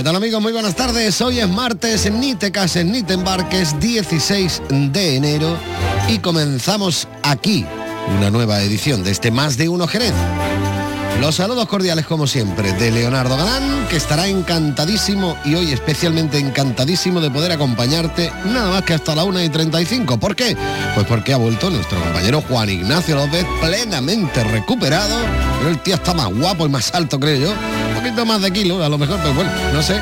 ¿Qué tal amigos? Muy buenas tardes. Hoy es martes, ni te cases ni te embarques, 16 de enero y comenzamos aquí una nueva edición de este Más de Uno Jerez. Los saludos cordiales como siempre de Leonardo Galán, que estará encantadísimo y hoy especialmente encantadísimo de poder acompañarte nada más que hasta la 1 y 35. ¿Por qué? Pues porque ha vuelto nuestro compañero Juan Ignacio López plenamente recuperado. Pero el tío está más guapo y más alto, creo yo. Poquito más de kilo, a lo mejor, pero bueno, no sé.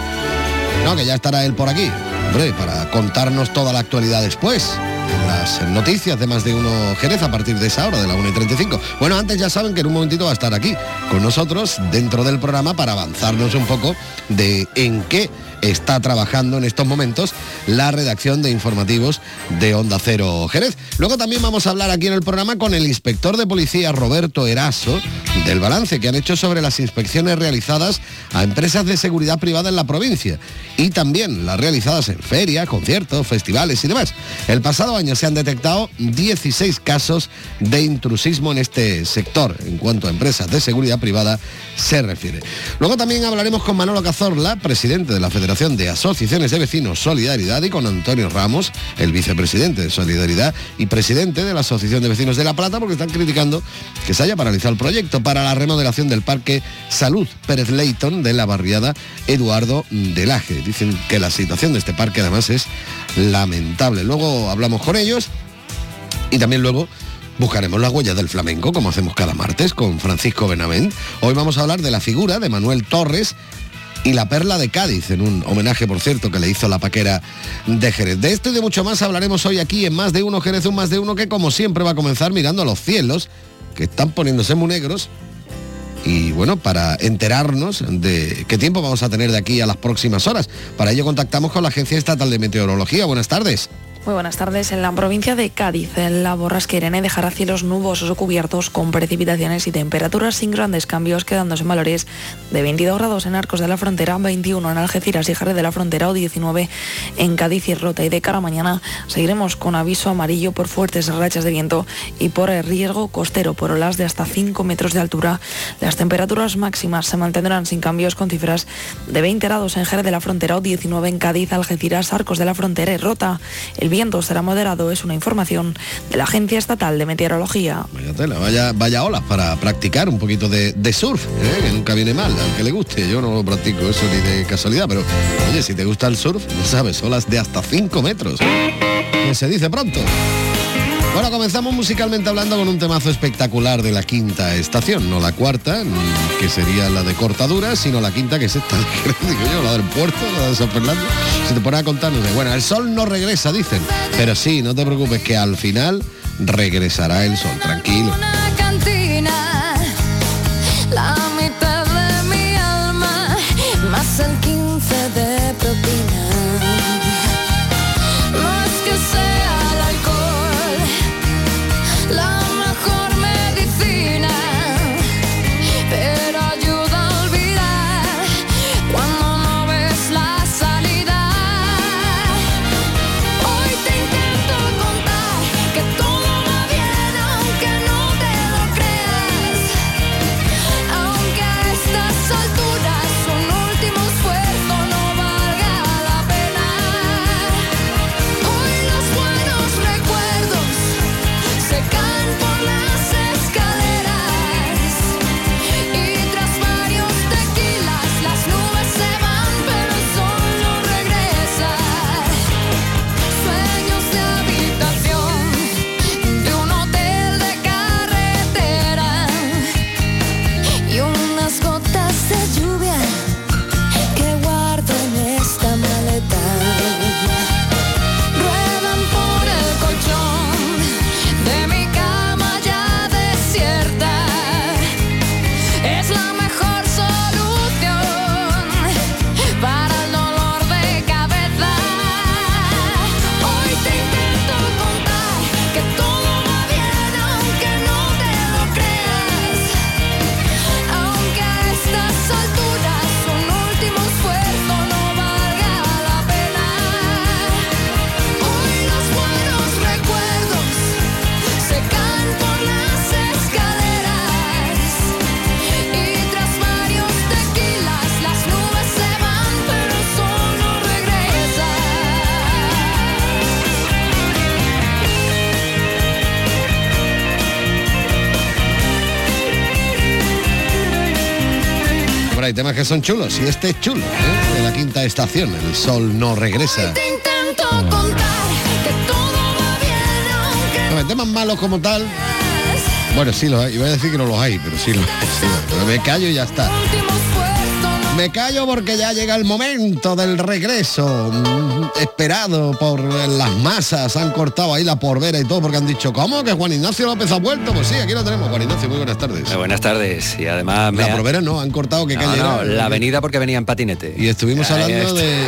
No, que ya estará él por aquí. Hombre, para contarnos toda la actualidad después las noticias de más de uno Jerez a partir de esa hora, de la 1 y 35. Bueno, antes ya saben que en un momentito va a estar aquí con nosotros dentro del programa para avanzarnos un poco de en qué está trabajando en estos momentos la redacción de informativos de Onda Cero Jerez. Luego también vamos a hablar aquí en el programa con el inspector de policía Roberto Eraso del balance que han hecho sobre las inspecciones realizadas a empresas de seguridad privada en la provincia y también las realizadas en ferias, conciertos, festivales y demás. El pasado año se han detectado 16 casos de intrusismo en este sector en cuanto a empresas de seguridad privada se refiere. Luego también hablaremos con Manolo Cazorla, presidente de la Federación de Asociaciones de Vecinos Solidaridad y con Antonio Ramos, el vicepresidente de Solidaridad y presidente de la Asociación de Vecinos de La Plata porque están criticando que se haya paralizado el proyecto para la remodelación del Parque Salud Pérez Leighton de la barriada Eduardo Delaje. Dicen que la situación de este parque además es lamentable. Luego hablamos con ellos y también luego buscaremos las huellas del flamenco, como hacemos cada martes con Francisco Benavent. Hoy vamos a hablar de la figura de Manuel Torres y la perla de Cádiz, en un homenaje, por cierto, que le hizo la paquera de Jerez. De esto y de mucho más hablaremos hoy aquí en Más de Uno Jerez, un Más de Uno que como siempre va a comenzar mirando a los cielos, que están poniéndose muy negros. Y bueno, para enterarnos de qué tiempo vamos a tener de aquí a las próximas horas. Para ello contactamos con la Agencia Estatal de Meteorología. Buenas tardes. Muy buenas tardes. En la provincia de Cádiz, la borrasca Irene dejará cielos nubosos o cubiertos con precipitaciones y temperaturas sin grandes cambios, quedándose en valores de 22 grados en Arcos de la Frontera, 21 en Algeciras y Jerez de la Frontera o 19 en Cádiz y Rota. Y de cara a mañana seguiremos con aviso amarillo por fuertes rachas de viento y por riesgo costero por olas de hasta 5 metros de altura. Las temperaturas máximas se mantendrán sin cambios con cifras de 20 grados en Jerez de la Frontera o 19 en Cádiz, Algeciras, Arcos de la Frontera y Rota. El será moderado, es una información de la Agencia Estatal de Meteorología. Vaya tela, vaya, vaya olas para practicar un poquito de, surf, ¿eh? que nunca viene mal, aunque le guste. Yo no lo practico eso ni de casualidad, pero oye, si te gusta el surf, ya sabes, olas de hasta 5 metros. Que se dice pronto. Bueno, comenzamos musicalmente hablando con un temazo espectacular de la quinta estación, no la cuarta, que sería la de cortadura, sino la quinta que es esta, digo yo, la del puerto, la de San Fernando. Si te pones a contarnos, bueno, el sol no regresa, dicen, pero sí, no te preocupes, que al final regresará el sol, tranquilo. Que son chulos. Y este es chulo, ¿eh? de la quinta estación. El sol no regresa. No, temas malos como tal. Bueno, sí los hay. Iba a decir que no los hay, pero sí los hay. me callo y ya está. Me callo porque ya llega el momento del regreso esperado por las masas. Han cortado ahí la porvera y todo porque han dicho, ¿cómo? ¿Que Juan Ignacio López ha vuelto? Pues sí, aquí lo tenemos. Juan Ignacio, muy buenas tardes. Eh, buenas tardes y además me La ha- porvera no, han cortado que No, calle no, era. la avenida porque venía en patinete. Y estuvimos Ahí hablando de...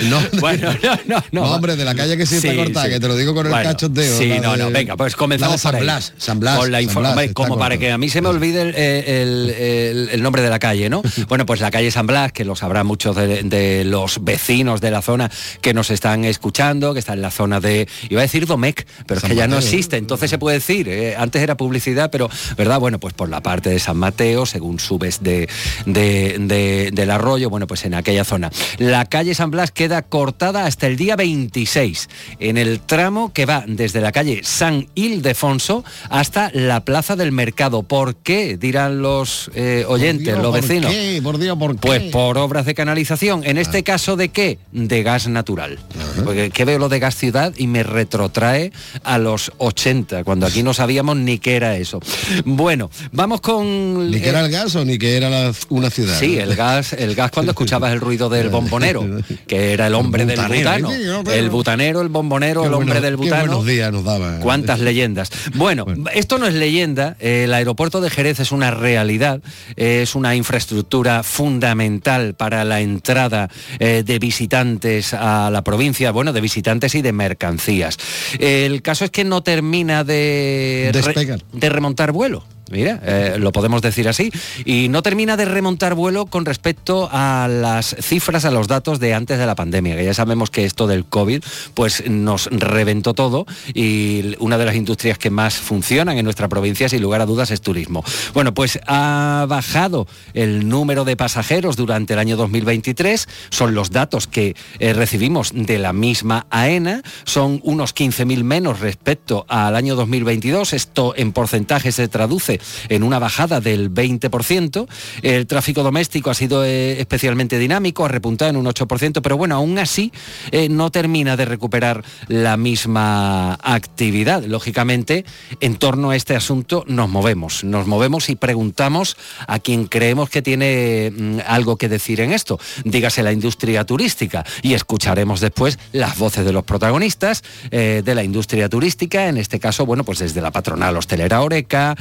No, Bueno, no, no, no. Hombre, de la calle que sí está cortada, que te lo digo con el Bueno, cachoteo, Sí, no, de- no, venga, pues comenzamos San. Blas, San Blas, Con la San info- Blas, hombre, está como para que a mí se me olvide el, el- el- el nombre de la calle, ¿no? Bueno, pues la calle San Blas, que lo sabrán muchos de, de los vecinos de la zona que nos están escuchando, que está en la zona de, iba a decir Domecq, pero San es que ya no existe, entonces se puede decir, eh, antes era publicidad, pero, ¿verdad? Bueno, pues por la parte de San Mateo, según subes de, de- de- del arroyo, bueno, pues en aquella zona. La calle San Blas queda cortada hasta el día 26, en el tramo que va desde la calle San Ildefonso hasta la Plaza del Mercado. ¿Por qué? Dirán los eh, oyentes, Por Dios, los ¿por vecinos. qué? Por Dios, ¿por qué? Pues por obras de canalización. En Ah. este caso, ¿de qué? De gas natural. Porque que veo lo de gas ciudad y me retrotrae a los 80, cuando aquí no sabíamos ni qué era eso. Bueno, vamos con... Ni que era el gas o ni que era la- una ciudad. Sí, el gas, el gas cuando escuchabas el ruido del bombonero, que era el hombre El del butano. pero- El butanero, el bombonero, Qué el hombre del qué butano. buenos días nos daba. Cuántas leyendas. Bueno, Bueno. esto no es leyenda. eh, El aeropuerto de Jerez es una realidad. eh, Es una infraestructura fundamental para la entrada eh, de visitantes a la provincia, bueno, de visitantes y de mercancías. El caso es que no termina de, re- de remontar vuelo. Mira, eh, lo podemos decir así. Y no termina de remontar vuelo con respecto a las cifras, a los datos de antes de la pandemia, que ya sabemos que esto del COVID pues nos reventó todo y una de las industrias que más funcionan en nuestra provincia, sin lugar a dudas, es turismo. Bueno, pues ha bajado el número de pasajeros durante el año 2023, son los datos que eh, recibimos de la misma AENA, son unos 15.000 menos respecto al año 2022, esto en porcentaje se traduce en una bajada del 20%, el tráfico doméstico ha sido eh, especialmente dinámico, ha repuntado en un 8%, pero bueno, aún así eh, no termina de recuperar la misma actividad. Lógicamente, en torno a este asunto nos movemos, nos movemos y preguntamos a quien creemos que tiene mm, algo que decir en esto, dígase la industria turística, y escucharemos después las voces de los protagonistas eh, de la industria turística, en este caso, bueno, pues desde la patronal hostelera Oreca,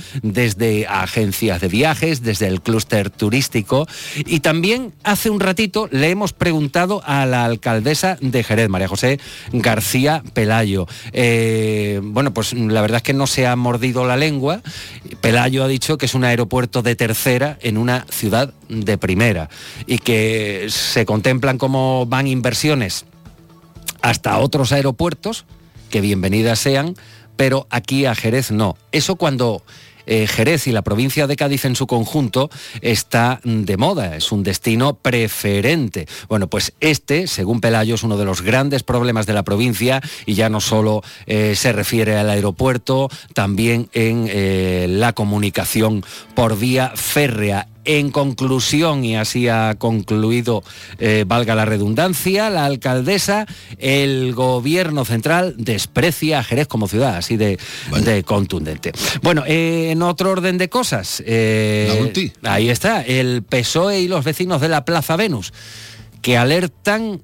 desde agencias de viajes, desde el clúster turístico, y también hace un ratito le hemos preguntado a la alcaldesa de Jerez, María José García Pelayo. Eh, bueno, pues la verdad es que no se ha mordido la lengua. Pelayo ha dicho que es un aeropuerto de tercera en una ciudad de primera y que se contemplan como van inversiones hasta otros aeropuertos, que bienvenidas sean, pero aquí a Jerez no. Eso cuando eh, Jerez y la provincia de Cádiz en su conjunto está de moda, es un destino preferente. Bueno, pues este, según Pelayo, es uno de los grandes problemas de la provincia y ya no solo eh, se refiere al aeropuerto, también en eh, la comunicación por vía férrea. En conclusión, y así ha concluido, eh, valga la redundancia, la alcaldesa, el gobierno central desprecia a Jerez como ciudad, así de, de contundente. Bueno, eh, en otro orden de cosas, eh, ahí está, el PSOE y los vecinos de la Plaza Venus, que alertan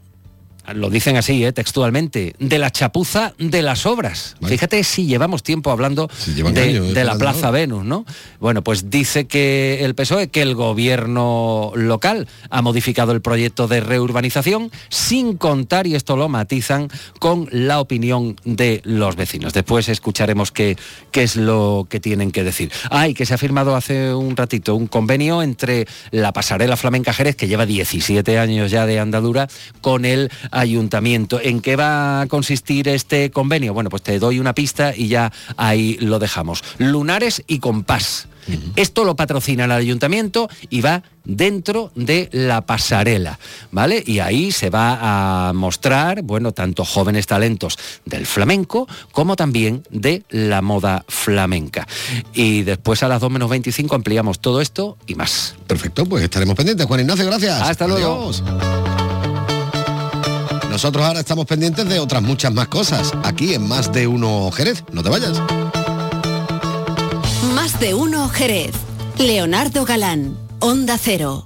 lo dicen así, eh, textualmente, de la chapuza de las obras. Vale. Fíjate si llevamos tiempo hablando Si llevan de, años, eh, de la. Plaza Venus, ¿no? Bueno, pues dice que el PSOE, que el gobierno local ha modificado el proyecto de reurbanización sin contar, y esto lo matizan, con la opinión de los vecinos. Después escucharemos qué, qué es lo que tienen que decir. Ay, que se ha firmado hace un ratito un convenio entre la pasarela flamenca Jerez, que lleva 17 años ya de andadura, con el ayuntamiento. ¿En qué va a consistir este convenio? Bueno, pues te doy una pista y ya ahí lo dejamos. Lunares y compás. Esto lo patrocina el ayuntamiento y va dentro de la pasarela, ¿vale? Y ahí se va a mostrar, bueno, tanto jóvenes talentos del flamenco como también de la moda flamenca. Y después a las 2 menos 25 ampliamos todo esto y más. Perfecto, pues estaremos pendientes. Juan Ignacio, gracias. Hasta luego. Adiós. Nosotros ahora estamos pendientes de otras muchas más cosas, aquí en Más de Uno Jerez. No te vayas. Más de uno Jerez. Leonardo Galán. Onda Cero.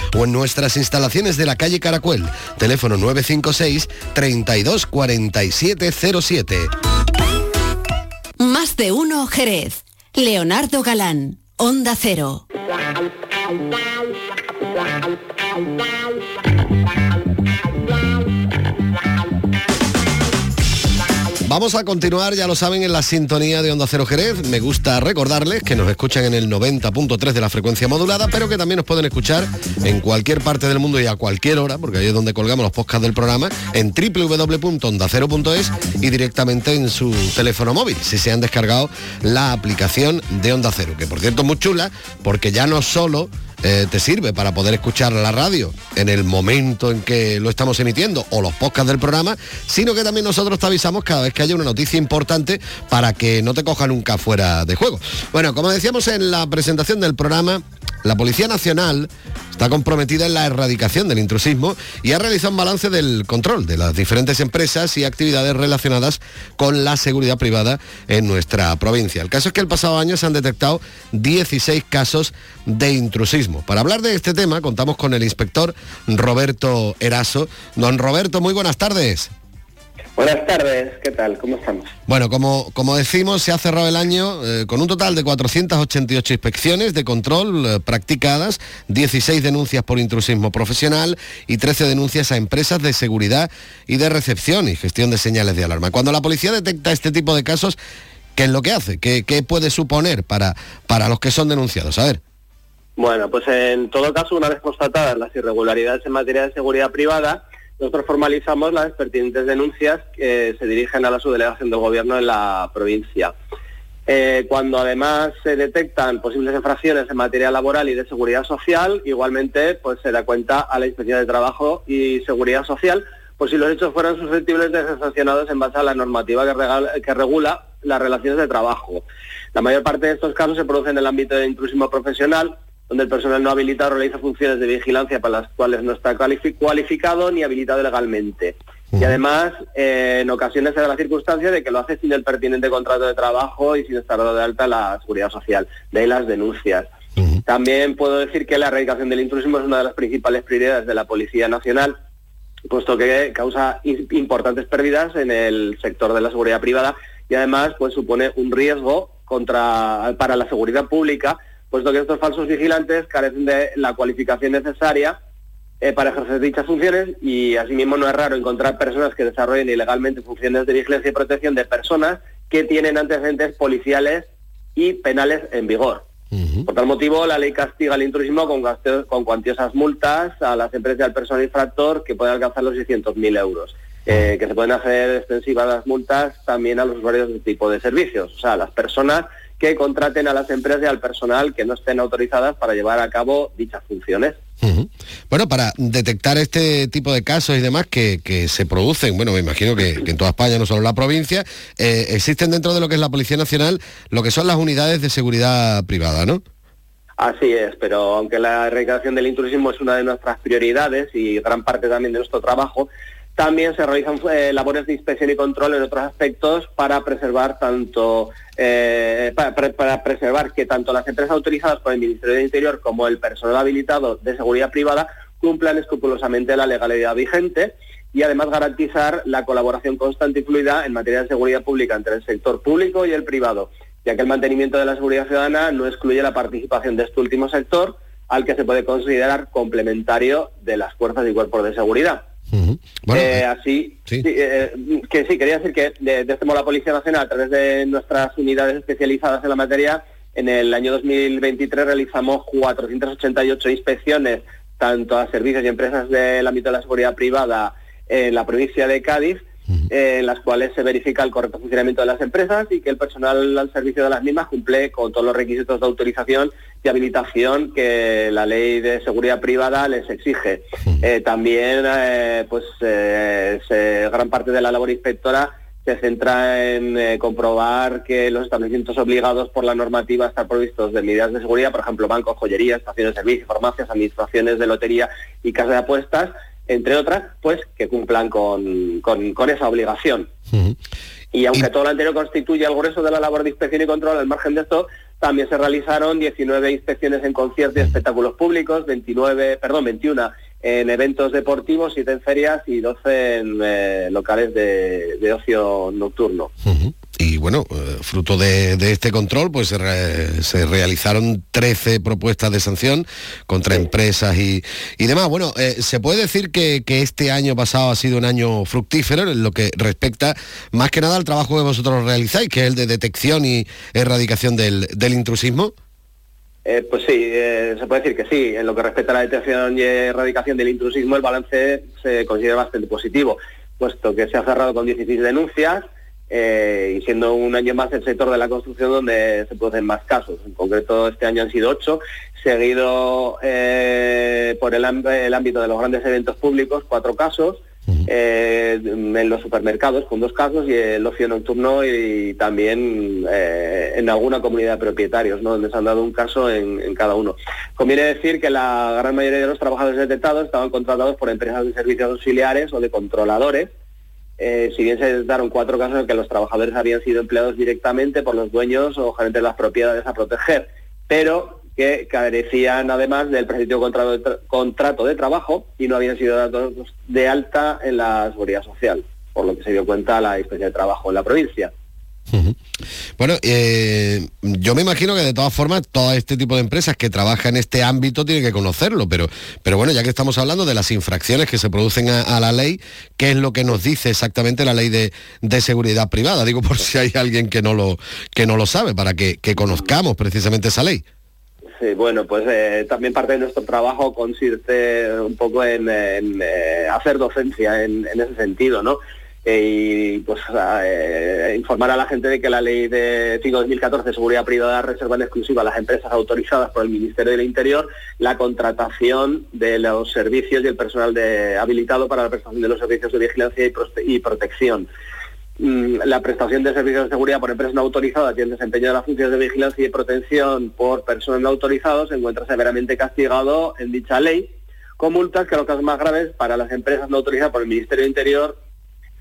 o en nuestras instalaciones de la calle Caracuel. Teléfono 956 32 47 07. Más de uno Jerez. Leonardo Galán. Onda Cero. Vamos a continuar, ya lo saben, en la sintonía de Onda Cero Jerez. Me gusta recordarles que nos escuchan en el 90.3 de la frecuencia modulada, pero que también nos pueden escuchar en cualquier parte del mundo y a cualquier hora, porque ahí es donde colgamos los podcasts del programa, en www.ondacero.es y directamente en su teléfono móvil, si se han descargado la aplicación de Onda Cero, que por cierto es muy chula, porque ya no solo eh, te sirve para poder escuchar la radio en el momento en que lo estamos emitiendo o los podcasts del programa, sino que también nosotros te avisamos cada vez que haya una noticia importante para que no te coja nunca fuera de juego. Bueno, como decíamos en la presentación del programa, la Policía Nacional está comprometida en la erradicación del intrusismo y ha realizado un balance del control de las diferentes empresas y actividades relacionadas con la seguridad privada en nuestra provincia. El caso es que el pasado año se han detectado 16 casos de intrusismo. Para hablar de este tema contamos con el inspector Roberto Eraso. Don Roberto, muy buenas tardes. Buenas tardes, ¿qué tal? ¿Cómo estamos? Bueno, como, como decimos, se ha cerrado el año eh, con un total de 488 inspecciones de control eh, practicadas, 16 denuncias por intrusismo profesional y 13 denuncias a empresas de seguridad y de recepción y gestión de señales de alarma. Cuando la policía detecta este tipo de casos, ¿qué es lo que hace? ¿Qué, qué puede suponer para, para los que son denunciados? A ver. Bueno, pues en todo caso, una vez constatadas las irregularidades en materia de seguridad privada, nosotros formalizamos las pertinentes denuncias que se dirigen a la subdelegación del Gobierno en la provincia. Eh, cuando además se detectan posibles infracciones en materia laboral y de seguridad social, igualmente pues se da cuenta a la Inspección de Trabajo y Seguridad Social, pues si los hechos fueran susceptibles de ser sancionados en base a la normativa que, que regula las relaciones de trabajo. La mayor parte de estos casos se producen en el ámbito del intrusismo profesional, donde el personal no habilitado realiza funciones de vigilancia para las cuales no está cualifi- cualificado ni habilitado legalmente. Y además, eh, en ocasiones se da la circunstancia de que lo hace sin el pertinente contrato de trabajo y sin estar dado de alta la seguridad social. De ahí las denuncias. También puedo decir que la erradicación del intrusismo es una de las principales prioridades de la Policía Nacional, puesto que causa importantes pérdidas en el sector de la seguridad privada y además pues supone un riesgo contra para la seguridad pública, puesto que estos falsos vigilantes carecen de la cualificación necesaria eh, para ejercer dichas funciones y asimismo no es raro encontrar personas que desarrollen ilegalmente funciones de vigilancia y protección de personas que tienen antecedentes policiales y penales en vigor. Por tal motivo, la ley castiga el intrusismo con, con cuantiosas multas a las empresas y al personal infractor que pueden alcanzar los 600.000 euros. Eh, que se pueden hacer extensivas las multas también a los usuarios de este tipo de servicios, o sea, a las personas que contraten a las empresas y al personal que no estén autorizadas para llevar a cabo dichas funciones. Bueno, para detectar este tipo de casos y demás que, que se producen, bueno, me imagino que, que en toda España, no solo en la provincia, eh, existen dentro de lo que es la Policía Nacional lo que son las unidades de seguridad privada, ¿no? Así es, pero aunque la erradicación del intrusismo es una de nuestras prioridades y gran parte también de nuestro trabajo, también se realizan eh, labores de inspección y control en otros aspectos para preservar tanto eh, para, preservar que tanto las empresas autorizadas por el Ministerio del Interior como el personal habilitado de seguridad privada cumplan escrupulosamente la legalidad vigente y además garantizar la colaboración constante y fluida en materia de seguridad pública entre el sector público y el privado, ya que el mantenimiento de la seguridad ciudadana no excluye la participación de este último sector, al que se puede considerar complementario de las fuerzas y cuerpos de seguridad. Bueno, Eh, eh, así, sí. eh, que sí, quería decir que de, de este modo la Policía Nacional, a través de nuestras unidades especializadas en la materia, en el año 2023 realizamos 488 inspecciones, tanto a servicios y empresas del ámbito de la seguridad privada en la provincia de Cádiz, eh, en las cuales se verifica el correcto funcionamiento de las empresas y que el personal al servicio de las mismas cumple con todos los requisitos de autorización y habilitación que la ley de seguridad privada les exige. Eh, también, eh, pues, eh, se- gran parte de la labor inspectora se centra en comprobar que los establecimientos obligados por la normativa a estar provistos de medidas de seguridad, por ejemplo, bancos, joyerías, estaciones de servicio, farmacias, administraciones de lotería y casas de apuestas, entre otras, pues que cumplan con, con- con esa obligación. Y aunque Y- todo lo anterior constituye el grueso de la labor de inspección y control, al margen de esto, también se realizaron 19 inspecciones en conciertos y espectáculos públicos, 29, perdón, 21 en eventos deportivos, 7 en ferias y 12 en eh, locales de, ocio nocturno. Y bueno, eh, fruto de, de este control, pues se, re- se realizaron 13 propuestas de sanción contra empresas y, y demás. Bueno, eh, se puede decir que, que este año pasado ha sido un año fructífero en lo que respecta más que nada al trabajo que vosotros realizáis, que es el de detección y erradicación del, del intrusismo. Eh, pues sí, eh, se puede decir que sí. En lo que respecta a la detección y erradicación del intrusismo, el balance se considera bastante positivo, puesto que se ha cerrado con 16 denuncias eh, y siendo un año más el sector de la construcción donde se producen más casos. En concreto, este año han sido ocho, seguido eh, por el, ámbito de los grandes eventos públicos, cuatro casos. eh, en los supermercados con dos casos y el ocio nocturno y también en alguna comunidad de propietarios, ¿no? donde se han dado un caso en, en cada uno. Conviene decir que la gran mayoría de los trabajadores detectados estaban contratados por empresas de servicios auxiliares o de controladores, eh, si bien se detectaron cuatro casos en que los trabajadores habían sido empleados directamente por los dueños o gerentes de las propiedades a proteger, pero que carecían además del prescriptivo contrato de, tra- contrato de trabajo y no habían sido dados de alta en la seguridad social, por lo que se dio cuenta la inspección de trabajo en la provincia. Bueno, eh, yo me imagino que de todas formas todo este tipo de empresas que trabajan en este ámbito tienen que conocerlo, pero, pero bueno, ya que estamos hablando de las infracciones que se producen a, a la ley, ¿qué es lo que nos dice exactamente la ley de, de seguridad privada? Digo por si hay alguien que no lo, que no lo sabe, para que, que conozcamos precisamente esa ley. Sí, bueno, pues eh, también parte de nuestro trabajo consiste un poco en, en, eh, hacer docencia en, en ese sentido, ¿no? Eh, y pues eh, informar a la gente de que la ley de 5-2014 de seguridad privada reserva en exclusiva a las empresas autorizadas por el Ministerio del Interior la contratación de los servicios y el personal de- habilitado para la prestación de los servicios de vigilancia y protección. Mm, la prestación de servicios de seguridad por empresas no autorizadas y el desempeño de las funciones de vigilancia y protección por personas no autorizadas se encuentra severamente castigado en dicha ley, con multas que en los casos más graves para las empresas no autorizadas por el Ministerio del Interior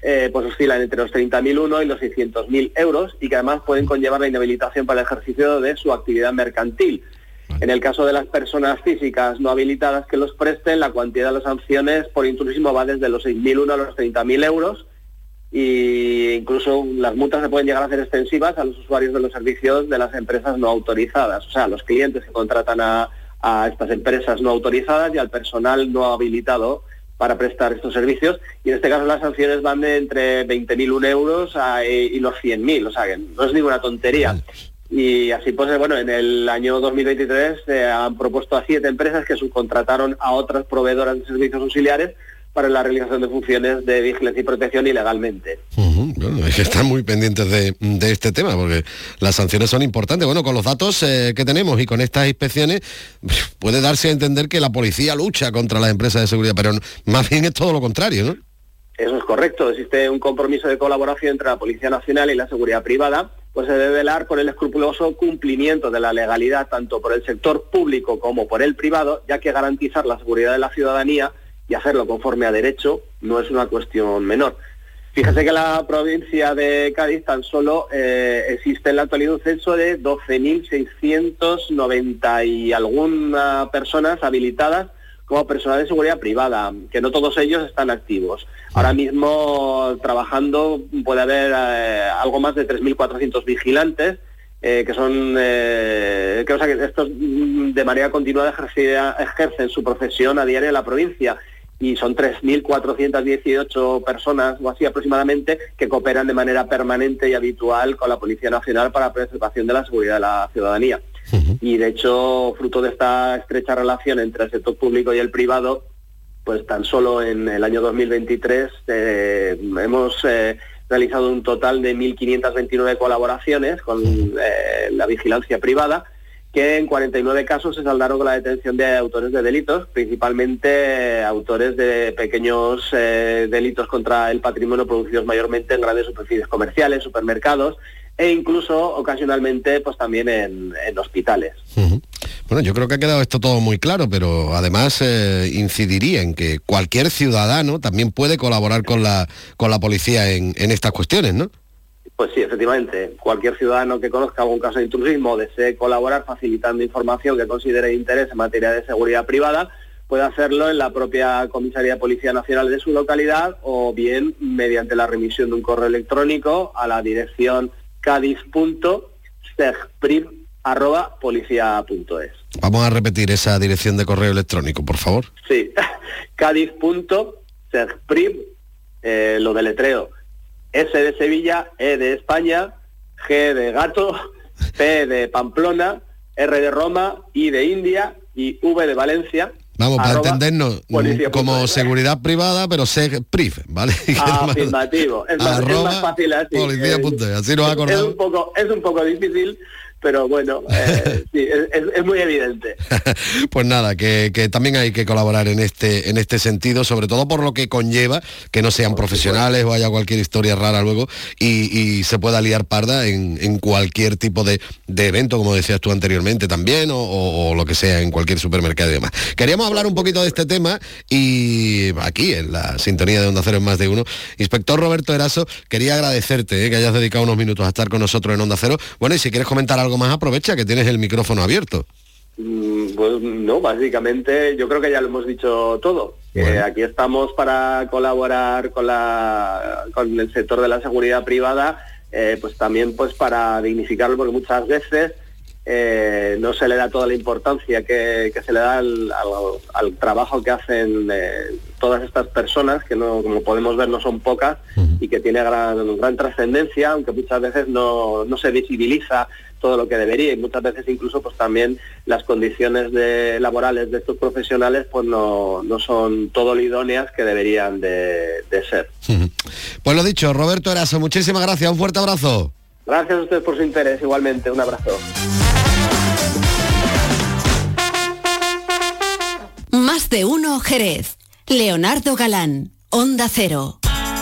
eh, pues oscilan entre los 30.001 y los 600.000 euros y que además pueden conllevar la inhabilitación para el ejercicio de su actividad mercantil. En el caso de las personas físicas no habilitadas que los presten, la cuantía de las sanciones por intrusismo va desde los 6.001 a los 30.000 euros y incluso las multas se pueden llegar a hacer extensivas a los usuarios de los servicios de las empresas no autorizadas, o sea, a los clientes que contratan a, a estas empresas no autorizadas y al personal no habilitado para prestar estos servicios. Y en este caso las sanciones van de entre 20.001 euros a, eh, y los 100.000, o sea, que no es ninguna tontería. Y así pues, eh, bueno, en el año 2023 se han propuesto a siete empresas que subcontrataron a otras proveedoras de servicios auxiliares para la realización de funciones de vigilancia y protección ilegalmente. Bueno, hay que estar muy pendientes de, de este tema porque las sanciones son importantes. Bueno, con los datos eh, que tenemos y con estas inspecciones puede darse a entender que la policía lucha contra las empresas de seguridad, pero más bien es todo lo contrario, ¿no? Eso es correcto. Existe un compromiso de colaboración entre la Policía Nacional y la seguridad privada, pues se debe velar por el escrupuloso cumplimiento de la legalidad tanto por el sector público como por el privado, ya que garantizar la seguridad de la ciudadanía y hacerlo conforme a derecho no es una cuestión menor. Fíjese que en la provincia de Cádiz tan solo eh, existe en la actualidad un censo de 12.690 y algunas personas habilitadas como personal de seguridad privada, que no todos ellos están activos. Ahora mismo trabajando puede haber eh, algo más de 3.400 vigilantes, eh, que son eh, que, o sea, que estos mm, de manera continuada ejerce- ejercen su profesión a diario en la provincia y son 3.418 personas o así aproximadamente que cooperan de manera permanente y habitual con la Policía Nacional para la preservación de la seguridad de la ciudadanía. Y de hecho, fruto de esta estrecha relación entre el sector público y el privado, pues tan solo en el año 2023 eh, hemos eh, realizado un total de 1.529 colaboraciones con eh, la vigilancia privada, que en 49 casos se saldaron con la detención de autores de delitos, principalmente autores de pequeños eh, delitos contra el patrimonio producidos mayormente en grandes superficies comerciales, supermercados e incluso ocasionalmente pues también en, hospitales. Bueno, yo creo que ha quedado esto todo muy claro, pero además eh, incidiría en que cualquier ciudadano también puede colaborar con la, con la policía en, en estas cuestiones, ¿no? Pues sí, efectivamente, cualquier ciudadano que conozca algún caso de intrusismo o desee colaborar facilitando información que considere de interés en materia de seguridad privada, puede hacerlo en la propia Comisaría de Policía Nacional de su localidad o bien mediante la remisión de un correo electrónico a la dirección cádiz.segpriv.policía.es. Vamos a repetir esa dirección de correo electrónico, por favor. Sí, cádiz.segpriv, eh, lo deletreo, S de Sevilla, E de España, G de gato, P de Pamplona, R de Roma, I de India y V de Valencia. Vamos, para entendernos, mm, policía como seguridad privada, pero SEGPRIF, ¿vale? Afirmativo. Es más, es Arroba más fácil así. policía.es, Eh, así nos. Es un poco, es un poco difícil, pero bueno, eh, sí, es, muy evidente. pues nada, que, que también hay que colaborar en este, en este sentido, sobre todo por lo que conlleva que no sean profesionales o haya cualquier historia rara luego y, y se pueda liar parda en, en cualquier tipo de, de evento, como decías tú anteriormente también, o, o- o lo que sea, en cualquier supermercado y demás. Queríamos hablar un poquito de este tema y aquí, en la sintonía de Onda Cero en más de uno, Inspector Roberto Eraso, quería agradecerte eh, que hayas dedicado unos minutos a estar con nosotros en Onda Cero. Bueno, y si quieres comentar algo más, aprovecha que tienes el micrófono abierto. Mm, Pues no, básicamente yo creo que ya lo hemos dicho todo. Aquí estamos para colaborar con, la, con el sector de la seguridad privada, eh, pues también pues para dignificarlo, porque muchas veces eh, no se le da toda la importancia que, que se le da al, al- al trabajo que hacen eh, todas estas personas, que no, como podemos ver no son pocas, y que tiene gran, gran trascendencia, aunque muchas veces no, no se visibiliza todo lo que debería y muchas veces incluso pues también las condiciones de, laborales de estos profesionales pues no, no son todo lo idóneas que deberían de, de ser. Pues lo dicho, Roberto Eraso, muchísimas gracias, un fuerte abrazo. Gracias a ustedes por su interés, igualmente, un abrazo. Más de uno Jerez. Leonardo Galán, Onda Cero.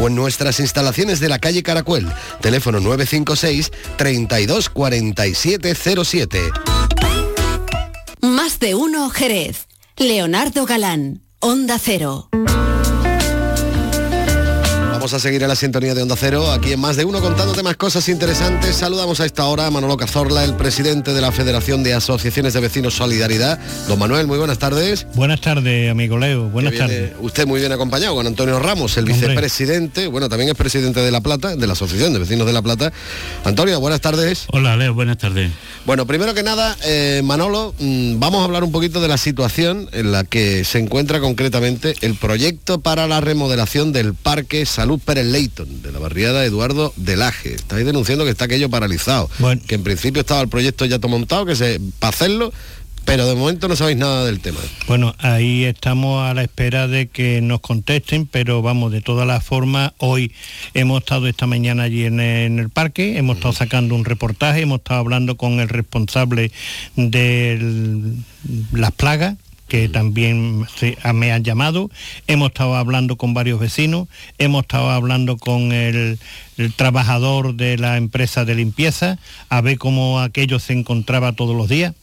o en nuestras instalaciones de la calle Caracuel. Teléfono 956 32 47 07. Más de uno Jerez. Leonardo Galán, Onda Cero. Vamos a seguir en la sintonía de Onda Cero, aquí en Más de Uno contándote más cosas interesantes. Saludamos a esta hora a Manolo Cazorla, el presidente de la Federación de Asociaciones de Vecinos Solidaridad. Don Manuel, muy buenas tardes. Buenas tardes, amigo Leo. Buenas tardes. Usted muy bien acompañado con Antonio Ramos, el Hombre. vicepresidente, bueno, también es presidente de La Plata, de la Asociación de Vecinos de La Plata. Antonio, buenas tardes. Hola, Leo. Buenas tardes. Bueno, primero que nada, eh, Manolo, mm, vamos a hablar un poquito de la situación en la que se encuentra concretamente el proyecto para la remodelación del Parque Salud Jesús Pérez Leighton, de la barriada Eduardo Delaje. Estáis denunciando que está aquello paralizado. Que en principio estaba el proyecto ya todo montado, que se para hacerlo, pero de momento no sabéis nada del tema. Bueno, ahí estamos a la espera de que nos contesten, pero vamos, de todas las formas, hoy hemos estado esta mañana allí en el parque, hemos estado sacando un reportaje, hemos estado hablando con el responsable de las plagas, que también se- a- me han llamado, hemos estado hablando con varios vecinos, hemos estado hablando con el, el trabajador de la empresa de limpieza, a ver cómo aquello se encontraba todos los días,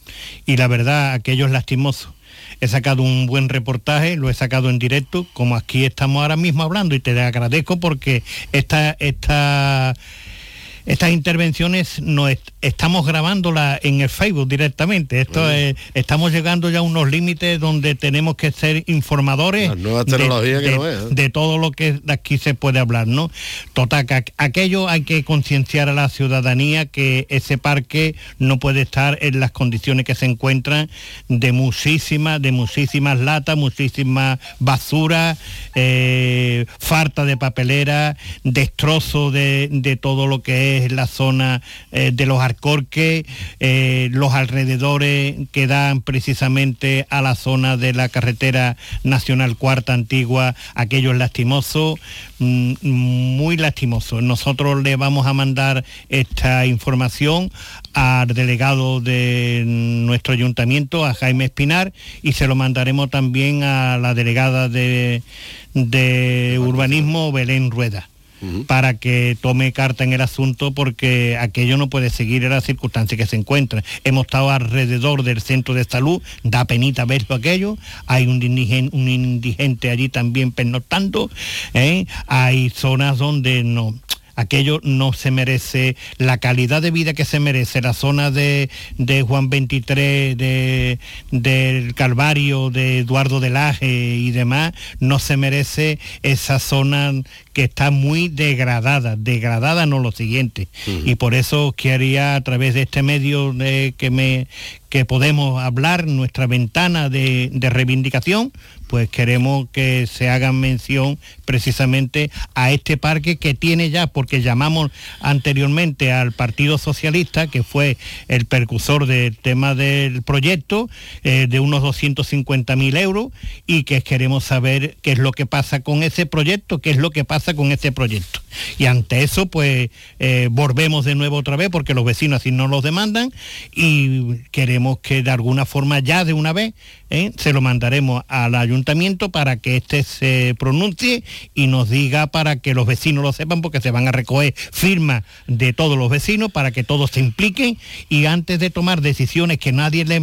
y la verdad, aquello es lastimoso. He sacado un buen reportaje, lo he sacado en directo, como aquí estamos ahora mismo hablando, y te agradezco porque esta, esta, estas intervenciones no est- estamos grabándolas en el Facebook directamente. Esto es- estamos llegando ya a unos límites donde tenemos que ser informadores de- que no ¿eh? de todo lo que de aquí se puede hablar, ¿no? Total, que aqu- aquello hay que concienciar a la ciudadanía que ese parque no puede estar en las condiciones que se encuentran de muchísimas, de muchísimas latas, muchísimas basura, eh, falta de papelera, destrozo de, de todo lo que es la zona eh, de los arcorques, eh, los alrededores que dan precisamente a la zona de la carretera nacional cuarta antigua, aquello es mm, muy lastimoso. Nosotros le vamos a mandar esta información al delegado de nuestro ayuntamiento, a Jaime Espinar, y se lo mandaremos también a la delegada de, de urbanismo, Belén Rueda para que tome carta en el asunto porque aquello no puede seguir en las circunstancias que se encuentran. Hemos estado alrededor del centro de salud, da penita verlo aquello, hay un indigente, un indigente allí también pernoctando, ¿eh? hay zonas donde no aquello no se merece la calidad de vida que se merece la zona de, de Juan 23 de, del Calvario de Eduardo de Laje y demás no se merece esa zona que está muy degradada degradada no lo siguiente. Y por eso quería a través de este medio de que me que podemos hablar nuestra ventana de, de reivindicación pues queremos que se haga mención precisamente a este parque que tiene ya, porque llamamos anteriormente al Partido Socialista, que fue el percursor del tema del proyecto, eh, de unos 250.000 euros, y que queremos saber qué es lo que pasa con ese proyecto, qué es lo que pasa con ese proyecto. Y ante eso, pues eh, volvemos de nuevo otra vez, porque los vecinos así no los demandan, y queremos que de alguna forma ya de una vez ¿eh? se lo mandaremos al ayuntamiento para que éste se pronuncie y nos diga para que los vecinos lo sepan porque se van a recoger firmas de todos los vecinos para que todos se impliquen y antes de tomar decisiones que nadie le,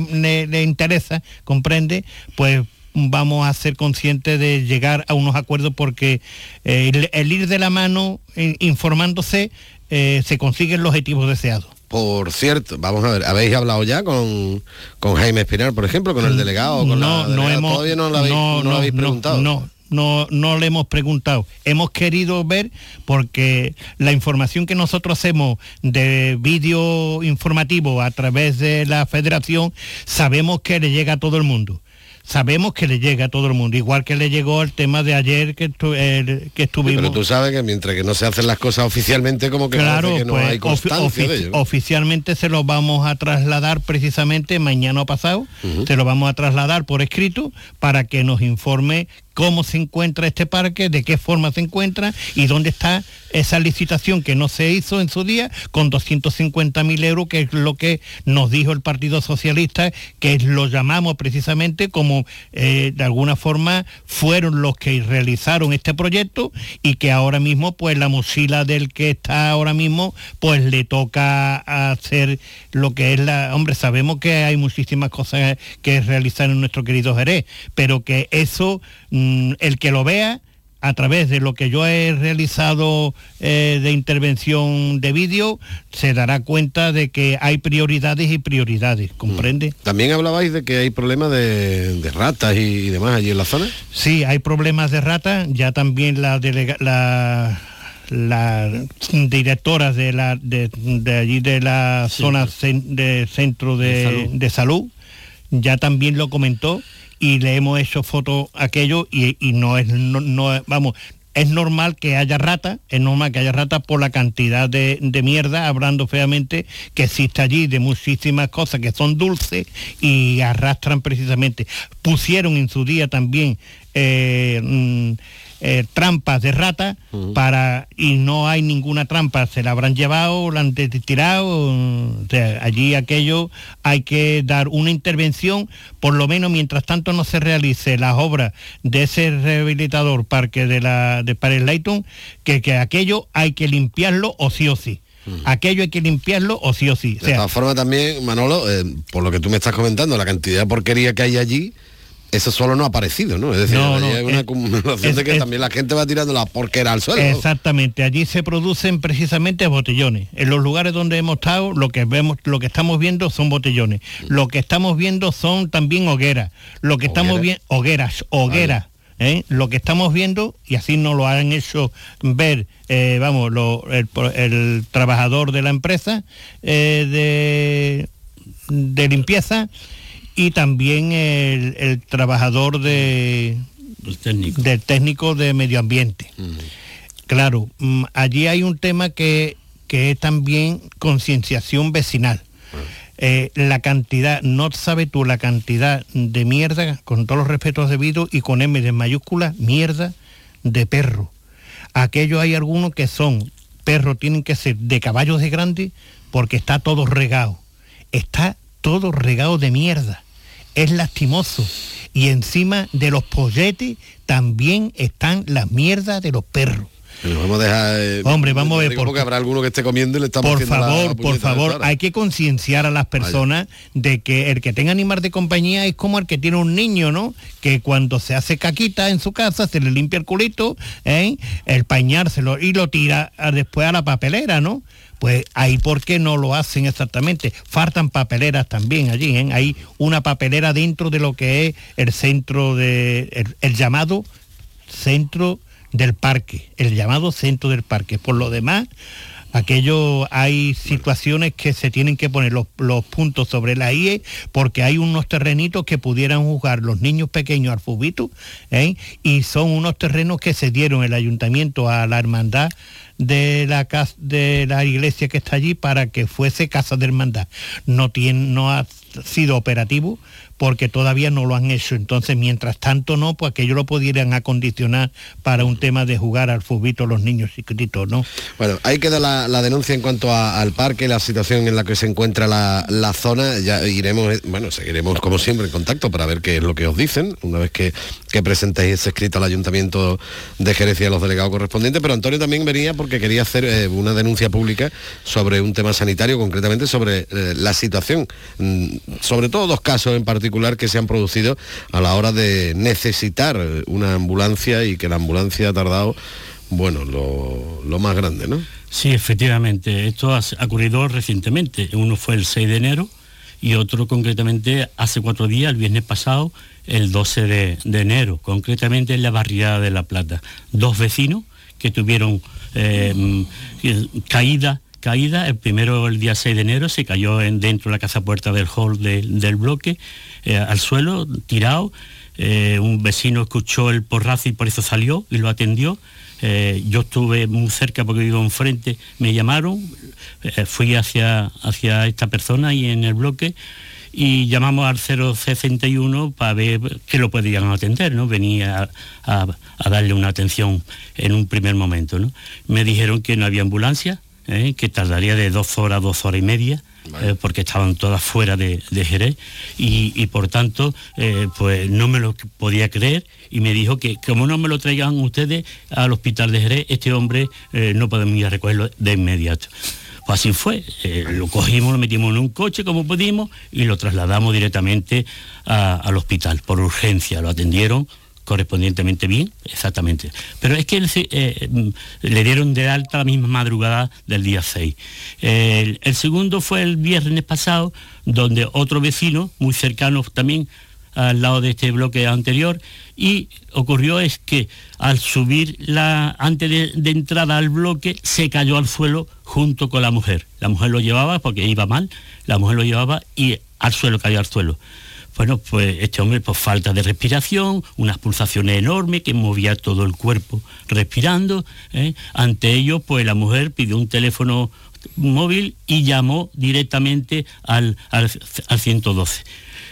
le- interesa, comprende, pues vamos a ser conscientes de llegar a unos acuerdos porque eh, el, ir de la mano eh, informándose se consiguen los objetivos deseados. Por cierto, vamos a ver, ¿habéis hablado ya con, con Jaime Espinar, por ejemplo, con el delegado? Con la no, no delegada? hemos, Todavía no lo habéis, no lo habéis preguntado. No, no, no le hemos preguntado. Hemos querido ver porque la información que nosotros hacemos de vídeo informativo a través de la federación, sabemos que le llega a todo el mundo. Sabemos que le llega a todo el mundo, igual que le llegó el tema de ayer que, estu- el- que Sí, estuvimos. pero tú sabes que mientras que no se hacen las cosas oficialmente, como que Claro, que no pues, hay ofi- constancia de ofici- ello. oficialmente se lo vamos a trasladar precisamente mañana o pasado, se lo vamos a trasladar por escrito para que nos informe cómo se encuentra este parque, de qué forma se encuentra y dónde está esa licitación que no se hizo en su día con 250.000 euros, que es lo que nos dijo el Partido Socialista, que lo llamamos precisamente como eh, de alguna forma fueron los que realizaron este proyecto y que ahora mismo pues la mochila del que está ahora mismo pues le toca hacer lo que es la... Hombre, sabemos que hay muchísimas cosas que realizar en nuestro querido Jerez, pero que eso, mm, el que lo vea, a través de lo que yo he realizado eh, de intervención de vídeo, se dará cuenta de que hay prioridades y prioridades, ¿comprende? También hablabais de que hay problemas de, de ratas y, y demás allí en la zona. Sí, hay problemas de rata, ya también la delega- la la directora de la de, de allí de la zona cen- de centro de, de salud ya también lo comentó y le hemos hecho foto aquello y, no es no, no vamos es normal que haya rata, es normal que haya rata por la cantidad de, de mierda, hablando feamente, que existe allí de muchísimas cosas que son dulces y arrastran precisamente. Pusieron en su día también eh, mm, eh, trampas de rata para y no hay ninguna trampa, se la habrán llevado, la han tirado, o sea, allí aquello hay que dar una intervención, por lo menos mientras tanto no se realice las obras de ese rehabilitador parque de la de Paris Layton, que, que aquello hay que limpiarlo o sí o sí. Aquello hay que limpiarlo o sí o sí. O De todas formas también, Manolo, eh, por lo que tú me estás comentando, la cantidad de porquería que hay allí, eso solo no ha aparecido, ¿no? Es decir, No, allí no, hay una es- acumulación es- de que es- también la gente va tirando la porquera al suelo. Exactamente, allí se producen precisamente botellones. En los lugares donde hemos estado, lo que vemos, lo que estamos viendo son botellones. Lo que estamos viendo son también hogueras. Lo que estamos viendo, hogueras, hogueras. ¿eh? Lo que estamos viendo, y así nos lo han hecho ver, eh, vamos, lo- el, el trabajador de la empresa eh, de, de limpieza y también el, el trabajador de, del técnico de medio ambiente. Claro, mm, allí hay un tema que, que es también concienciación vecinal. Eh, la cantidad, no sabes tú la cantidad de mierda, con todos los respetos debidos y con M de mayúscula, mierda de perro. Aquellos hay algunos que son perros, tienen que ser de caballos de grande porque está todo regado. Está todo regado de mierda. Es lastimoso. Y encima de los polletes también están las mierdas de los perros. Pero vamos a dejar... eh, Hombre, vamos a ver, digo por- porque habrá alguno que esté comiendo y le estamos Por la favor, por favor, hay que concienciar a las personas de que el que tenga animal de compañía es como el que tiene un niño, ¿no? Que cuando se hace caquita en su casa, se le limpia el culito, ¿eh? el pañárselo y lo tira a- después a la papelera, ¿no? Pues ahí por qué no lo hacen exactamente. Faltan papeleras también allí, ¿eh? Hay una papelera dentro de lo que es el centro de el- llamado centro del parque, el llamado centro del parque. Por lo demás, aquello hay situaciones que se tienen que poner los, los puntos sobre la IE porque hay unos terrenitos que pudieran jugar los niños pequeños al fubito ¿eh? y son unos terrenos que se dieron el ayuntamiento a la hermandad de la de la iglesia que está allí para que fuese casa de hermandad. No tiene, no ha sido operativo porque todavía no lo han hecho. Entonces, mientras tanto no, pues que ellos lo pudieran acondicionar para un tema de jugar al fubito los niños chiquititos, ¿no? Bueno, ahí queda la, denuncia en cuanto al parque, la situación en la que se encuentra la, la zona. Ya iremos, eh, bueno, seguiremos como siempre en contacto para ver qué es lo que os dicen, una vez que, que presentéis ese escrito al Ayuntamiento de Jerez y a los delegados correspondientes. Pero Antonio también venía porque quería hacer eh, una denuncia pública sobre un tema sanitario, concretamente sobre eh, la situación, mm, sobre todo dos casos en particular que se han producido a la hora de necesitar una ambulancia y que la ambulancia ha tardado, bueno, lo, más grande, ¿no? Sí, efectivamente. Esto ha ocurrido recientemente. Uno fue el 6 de enero y otro concretamente hace cuatro días, el viernes pasado, el 12 de, de enero, concretamente en la barriada de La Plata. Dos vecinos que tuvieron eh, mm, caída, caída, el primero el día 6 de enero se cayó en, dentro de la casa puerta del hall del- bloque, eh, al suelo, tirado. Eh, un vecino escuchó el porrazo y por eso salió y lo atendió. Eh, yo estuve muy cerca porque vivo enfrente, me llamaron, fui hacia, hacia esta persona y en el bloque y llamamos al 061 para ver que lo podían atender, ¿no? Venía a- a darle una atención en un primer momento, ¿no? Me dijeron que no había ambulancia, ¿eh? que tardaría de dos horas, dos horas y media, eh, porque estaban todas fuera de, de Jerez y, y por tanto eh, pues no me lo podía creer y me dijo que como no me lo traigan ustedes al hospital de Jerez, este hombre no podemos ir a recogerlo de inmediato. Pues así fue, lo cogimos, lo metimos en un coche como pudimos y lo trasladamos directamente a- al hospital por urgencia, lo atendieron correspondientemente bien, exactamente. Pero es que eh, mm, le dieron de alta la misma madrugada del día 6. El, segundo fue el viernes pasado, donde otro vecino, muy cercano también al lado de este bloque anterior, y ocurrió es que al subir la, antes de entrada al bloque, se cayó al suelo junto con la mujer. La mujer lo llevaba porque iba mal, la mujer lo llevaba y al suelo cayó al suelo Bueno, pues este hombre, por falta de respiración, unas pulsaciones enormes que movía todo el cuerpo respirando. ¿eh? Ante ello, pues la mujer pidió un teléfono móvil y llamó directamente al, al, al 112.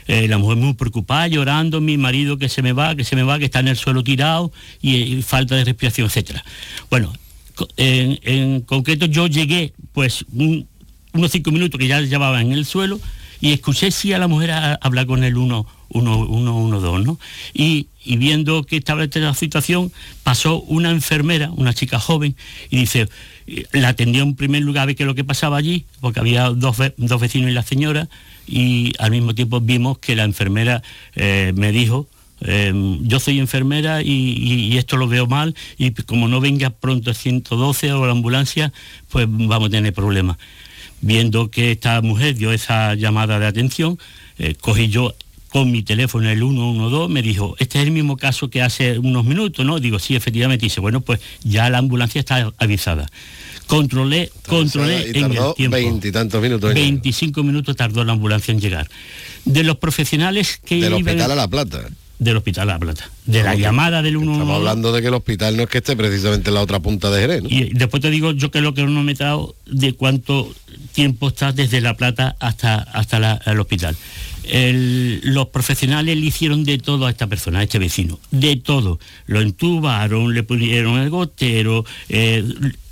Eh, la mujer muy preocupada, llorando, mi marido que se me va, que se me va, que está en el suelo tirado y, falta de respiración, etcétera. Bueno, en, concreto yo llegué pues un- unos cinco minutos que ya llevaba en el suelo y escuché sí a la mujer a- hablar con el 112, ¿no? Y, y viendo que estaba esta situación, pasó una enfermera, una chica joven, y dice, eh, la atendió en primer lugar a ver qué es lo que pasaba allí, porque había dos, dos vecinos y la señora, y al mismo tiempo vimos que la enfermera eh, me dijo, eh, yo soy enfermera y esto lo veo mal y como no venga pronto el 112 o la ambulancia, pues vamos a tener problemas. Viendo que esta mujer dio esa llamada de atención, eh, cogí yo con mi teléfono el 112, me dijo, este es el mismo caso que hace unos minutos, ¿no? Digo, sí, efectivamente. Dice, bueno, pues ya la ambulancia está avisada. Controlé, controlé Y en el tardó tiempo. veintitantos minutos. 25 minutos tardó la ambulancia en llegar. De los profesionales que Del iban- hospital a La Plata. Del hospital a La Plata. De la llamada del 112. Estamos hablando de que el hospital no es que esté precisamente en la otra punta de Jerez, ¿no? Y después te digo yo que lo que no me he dado de cuánto tiempo está desde La Plata hasta, hasta la- el hospital. El- los profesionales le hicieron de todo a esta persona, a este vecino, de todo. Lo entubaron, le pusieron el gotero, eh,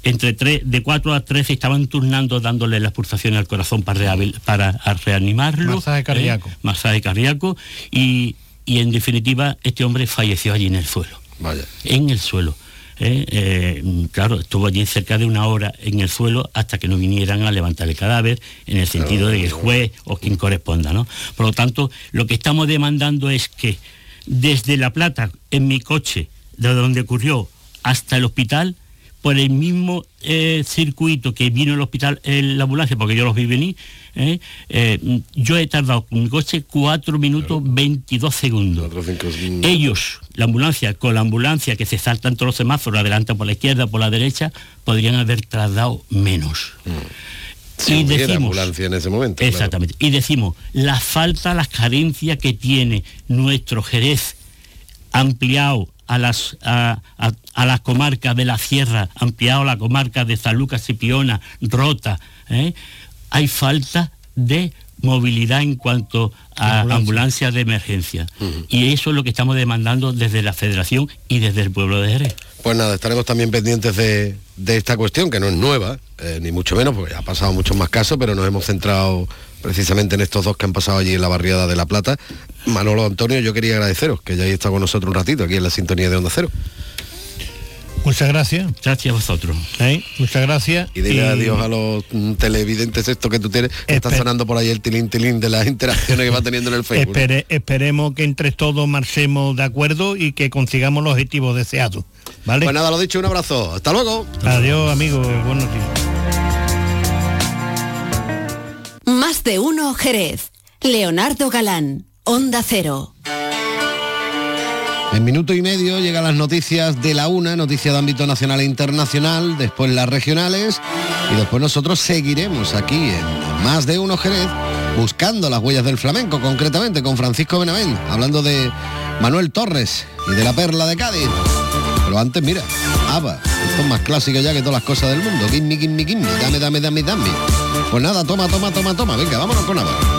entre tres, de 4 a 13 estaban turnando dándole las pulsaciones al corazón para, para reanimarlo. Masaje ¿eh? cardíaco. masaje cardíaco y, y en definitiva este hombre falleció allí en el suelo Vaya. en el suelo. ¿eh? Eh, claro, estuvo allí cerca de una hora en el suelo hasta que no vinieran a levantar el cadáver, en el sentido de que el juez o quien corresponda, ¿no? Por lo tanto, lo que estamos demandando es que desde La Plata, en mi coche, de donde ocurrió, hasta el hospital, por el mismo eh, circuito que vino el hospital, en la ambulancia, porque yo los vi venir, ¿eh? Eh, yo he tardado con mi coche 4 minutos 22 segundos. Mm, Ellos, la ambulancia, con la ambulancia que se saltan todos los semáforos, adelante por la izquierda, por la derecha, podrían haber tardado menos. si y decimos, ambulancia en ese momento. claro. Exactamente. Y decimos, la falta, las carencias que tiene nuestro Jerez ampliado a las, a, a- a las comarcas de la sierra, ampliado la comarca de San Lucas, Cipiona, Rota, ¿eh? hay falta de movilidad en cuanto a Ambulancia. ambulancias de emergencia. Y eso es lo que estamos demandando desde la Federación y desde el pueblo de Jerez. Pues nada, estaremos también pendientes de, de esta cuestión, que no es nueva, eh, ni mucho menos, porque ha pasado muchos más casos, pero nos hemos centrado precisamente en estos dos que han pasado allí en la barriada de La Plata. Manolo Antonio, yo quería agradeceros que hayáis estado con nosotros un ratito aquí en la sintonía de Onda Cero. Muchas gracias. Gracias a vosotros. ¿eh? Muchas gracias. Y dile adiós a los mm, televidentes esto que tú tienes. que Está sonando por ahí el tilín tilín de las interacciones que va teniendo en el Facebook. Espere- esperemos que entre todos marchemos de acuerdo y que consigamos los objetivos deseados. ¿Vale? Pues nada, lo dicho, un abrazo. Hasta luego. Adiós, amigos. Buenos días. Más de uno Jerez. Leonardo Galán. Onda Cero. En minuto y medio llegan las noticias de la una, noticias de ámbito nacional e internacional, después las regionales y después nosotros seguiremos aquí en Más de Uno Jerez buscando las huellas del flamenco, concretamente con Francisco Benavent, hablando de Manuel Torres y de la perla de Cádiz. Pero antes, mira, ABBA, esto es más clásico ya que todas las cosas del mundo. Gimme, gimme, gimme, dame, dame, dame, dame. Pues nada, toma, toma, toma, toma. Venga, vámonos con ABBA.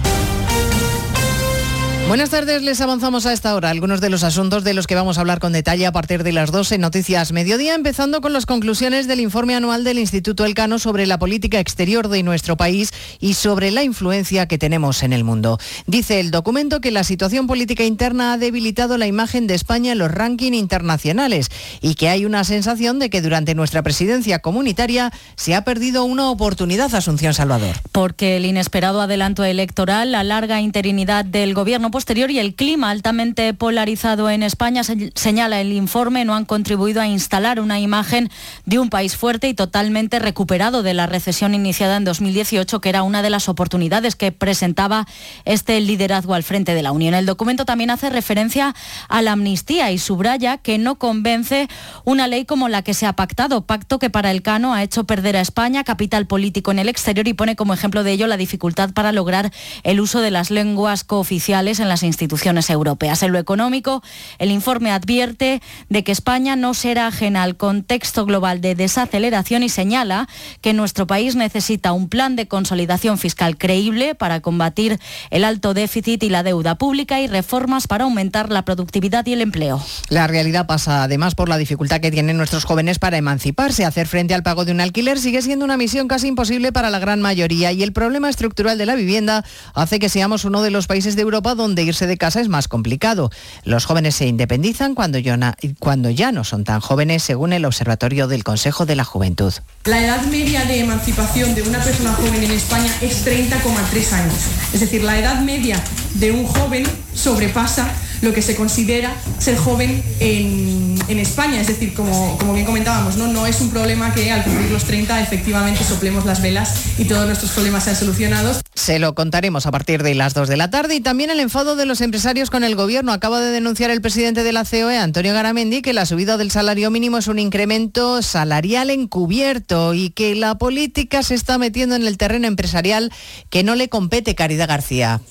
Buenas tardes, les avanzamos a esta hora algunos de los asuntos de los que vamos a hablar con detalle a partir de las 12 Noticias Mediodía, empezando con las conclusiones del informe anual del Instituto Elcano sobre la política exterior de nuestro país y sobre la influencia que tenemos en el mundo. Dice el documento que la situación política interna ha debilitado la imagen de España en los rankings internacionales y que hay una sensación de que durante nuestra presidencia comunitaria se ha perdido una oportunidad, Asunción Salvador. Porque el inesperado adelanto electoral, la larga interinidad del gobierno posterior y el clima altamente polarizado en España, se- señala el informe, no han contribuido a instalar una imagen de un país fuerte y totalmente recuperado de la recesión iniciada en 2018, que era una de las oportunidades que presentaba este liderazgo al frente de la Unión. El documento también hace referencia a la amnistía y subraya que no convence una ley como la que se ha pactado, pacto que para el Cano ha hecho perder a España capital político en el exterior y pone como ejemplo de ello la dificultad para lograr el uso de las lenguas cooficiales en las instituciones europeas. En lo económico, el informe advierte de que España no será ajena al contexto global de desaceleración y señala que nuestro país necesita un plan de consolidación fiscal creíble para combatir el alto déficit y la deuda pública y reformas para aumentar la productividad y el empleo. La realidad pasa además por la dificultad que tienen nuestros jóvenes para emanciparse. Hacer frente al pago de un alquiler sigue siendo una misión casi imposible para la gran mayoría y el problema estructural de la vivienda hace que seamos uno de los países de Europa donde irse de casa es más complicado. Los jóvenes se independizan cuando ya no son tan jóvenes, según el Observatorio del Consejo de la Juventud. La edad media de emancipación de una persona joven en España es 30,3 años. Es decir, la edad media de un joven sobrepasa lo que se considera ser joven en, en España. Es decir, como, como bien comentábamos, ¿no? no es un problema que al cumplir los 30 efectivamente soplemos las velas y todos nuestros problemas sean solucionados. Se lo contaremos a partir de las 2 de la tarde y también el enfado de los empresarios con el gobierno. Acaba de denunciar el presidente de la COE, Antonio Garamendi, que la subida del salario mínimo es un incremento salarial encubierto y que la política se está metiendo en el terreno empresarial que no le compete Caridad García.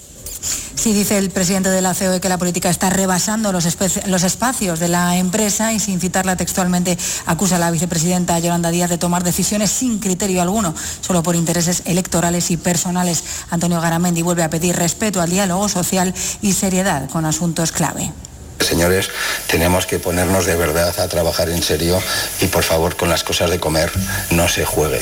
Sí, dice el presidente de la COE que la política está rebasando los, los espacios de la empresa y sin citarla textualmente acusa a la vicepresidenta Yolanda Díaz de tomar decisiones sin criterio alguno, solo por intereses electorales y personales. Antonio Garamendi vuelve a pedir respeto al diálogo social y seriedad con asuntos clave. Señores, tenemos que ponernos de verdad a trabajar en serio y por favor con las cosas de comer no se juegue.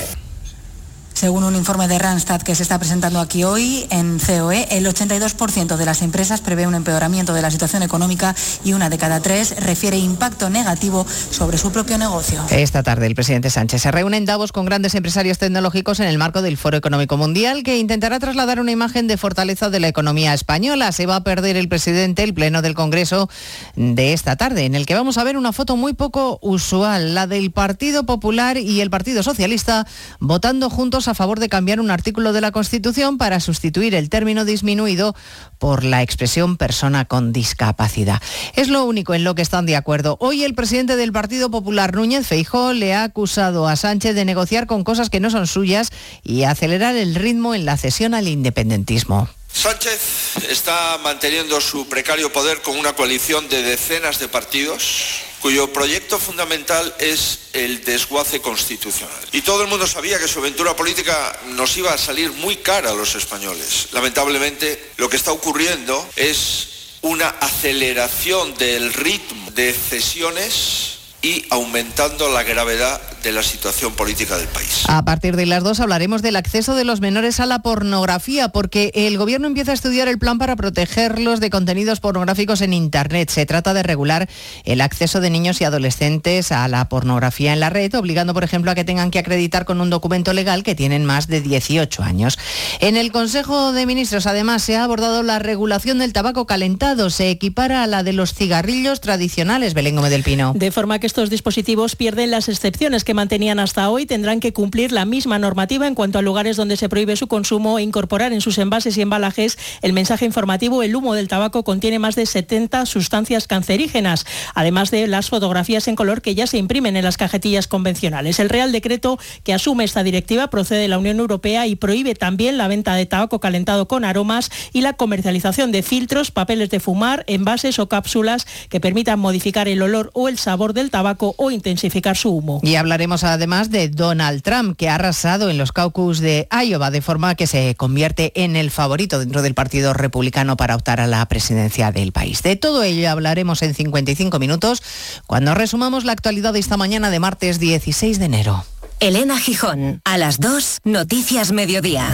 Según un informe de Randstad que se está presentando aquí hoy en COE, el 82% de las empresas prevé un empeoramiento de la situación económica y una de cada tres refiere impacto negativo sobre su propio negocio. Esta tarde el presidente Sánchez se reúne en Davos con grandes empresarios tecnológicos en el marco del Foro Económico Mundial que intentará trasladar una imagen de fortaleza de la economía española. Se va a perder el presidente el pleno del Congreso de esta tarde, en el que vamos a ver una foto muy poco usual, la del Partido Popular y el Partido Socialista votando juntos a favor de cambiar un artículo de la Constitución para sustituir el término disminuido por la expresión persona con discapacidad. Es lo único en lo que están de acuerdo. Hoy el presidente del Partido Popular, Núñez Feijó, le ha acusado a Sánchez de negociar con cosas que no son suyas y acelerar el ritmo en la cesión al independentismo. Sánchez está manteniendo su precario poder con una coalición de decenas de partidos cuyo proyecto fundamental es el desguace constitucional. Y todo el mundo sabía que su aventura política nos iba a salir muy cara a los españoles. Lamentablemente, lo que está ocurriendo es una aceleración del ritmo de cesiones y aumentando la gravedad de la situación política del país. A partir de las dos hablaremos del acceso de los menores a la pornografía, porque el gobierno empieza a estudiar el plan para protegerlos de contenidos pornográficos en Internet. Se trata de regular el acceso de niños y adolescentes a la pornografía en la red, obligando, por ejemplo, a que tengan que acreditar con un documento legal que tienen más de 18 años. En el Consejo de Ministros, además, se ha abordado la regulación del tabaco calentado. Se equipara a la de los cigarrillos tradicionales, Belén Gómez del Pino. De forma que estos dispositivos pierden las excepciones que mantenían hasta hoy tendrán que cumplir la misma normativa en cuanto a lugares donde se prohíbe su consumo e incorporar en sus envases y embalajes el mensaje informativo el humo del tabaco contiene más de 70 sustancias cancerígenas, además de las fotografías en color que ya se imprimen en las cajetillas convencionales. El Real Decreto que asume esta directiva procede de la Unión Europea y prohíbe también la venta de tabaco calentado con aromas y la comercialización de filtros, papeles de fumar, envases o cápsulas que permitan modificar el olor o el sabor del tabaco o intensificar su humo. Y hablaremos además de Donald Trump, que ha arrasado en los caucus de Iowa, de forma que se convierte en el favorito dentro del Partido Republicano para optar a la presidencia del país. De todo ello hablaremos en 55 minutos cuando resumamos la actualidad de esta mañana de martes 16 de enero. Elena Gijón, a las 2, Noticias Mediodía.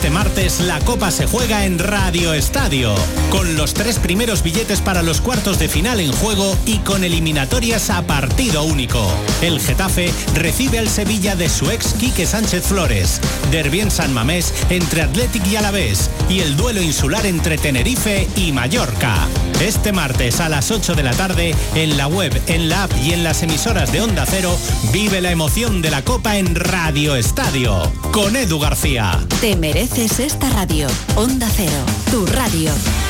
Este martes la Copa se juega en Radio Estadio, con los tres primeros billetes para los cuartos de final en juego y con eliminatorias a partido único. El Getafe recibe al Sevilla de su ex Quique Sánchez Flores, Derbi en San Mamés entre Athletic y Alavés y el duelo insular entre Tenerife y Mallorca. Este martes a las 8 de la tarde, en la web, en la app y en las emisoras de Onda Cero, vive la emoción de la Copa en Radio Estadio, con Edu García. Te mereces esta radio. Onda Cero, tu radio.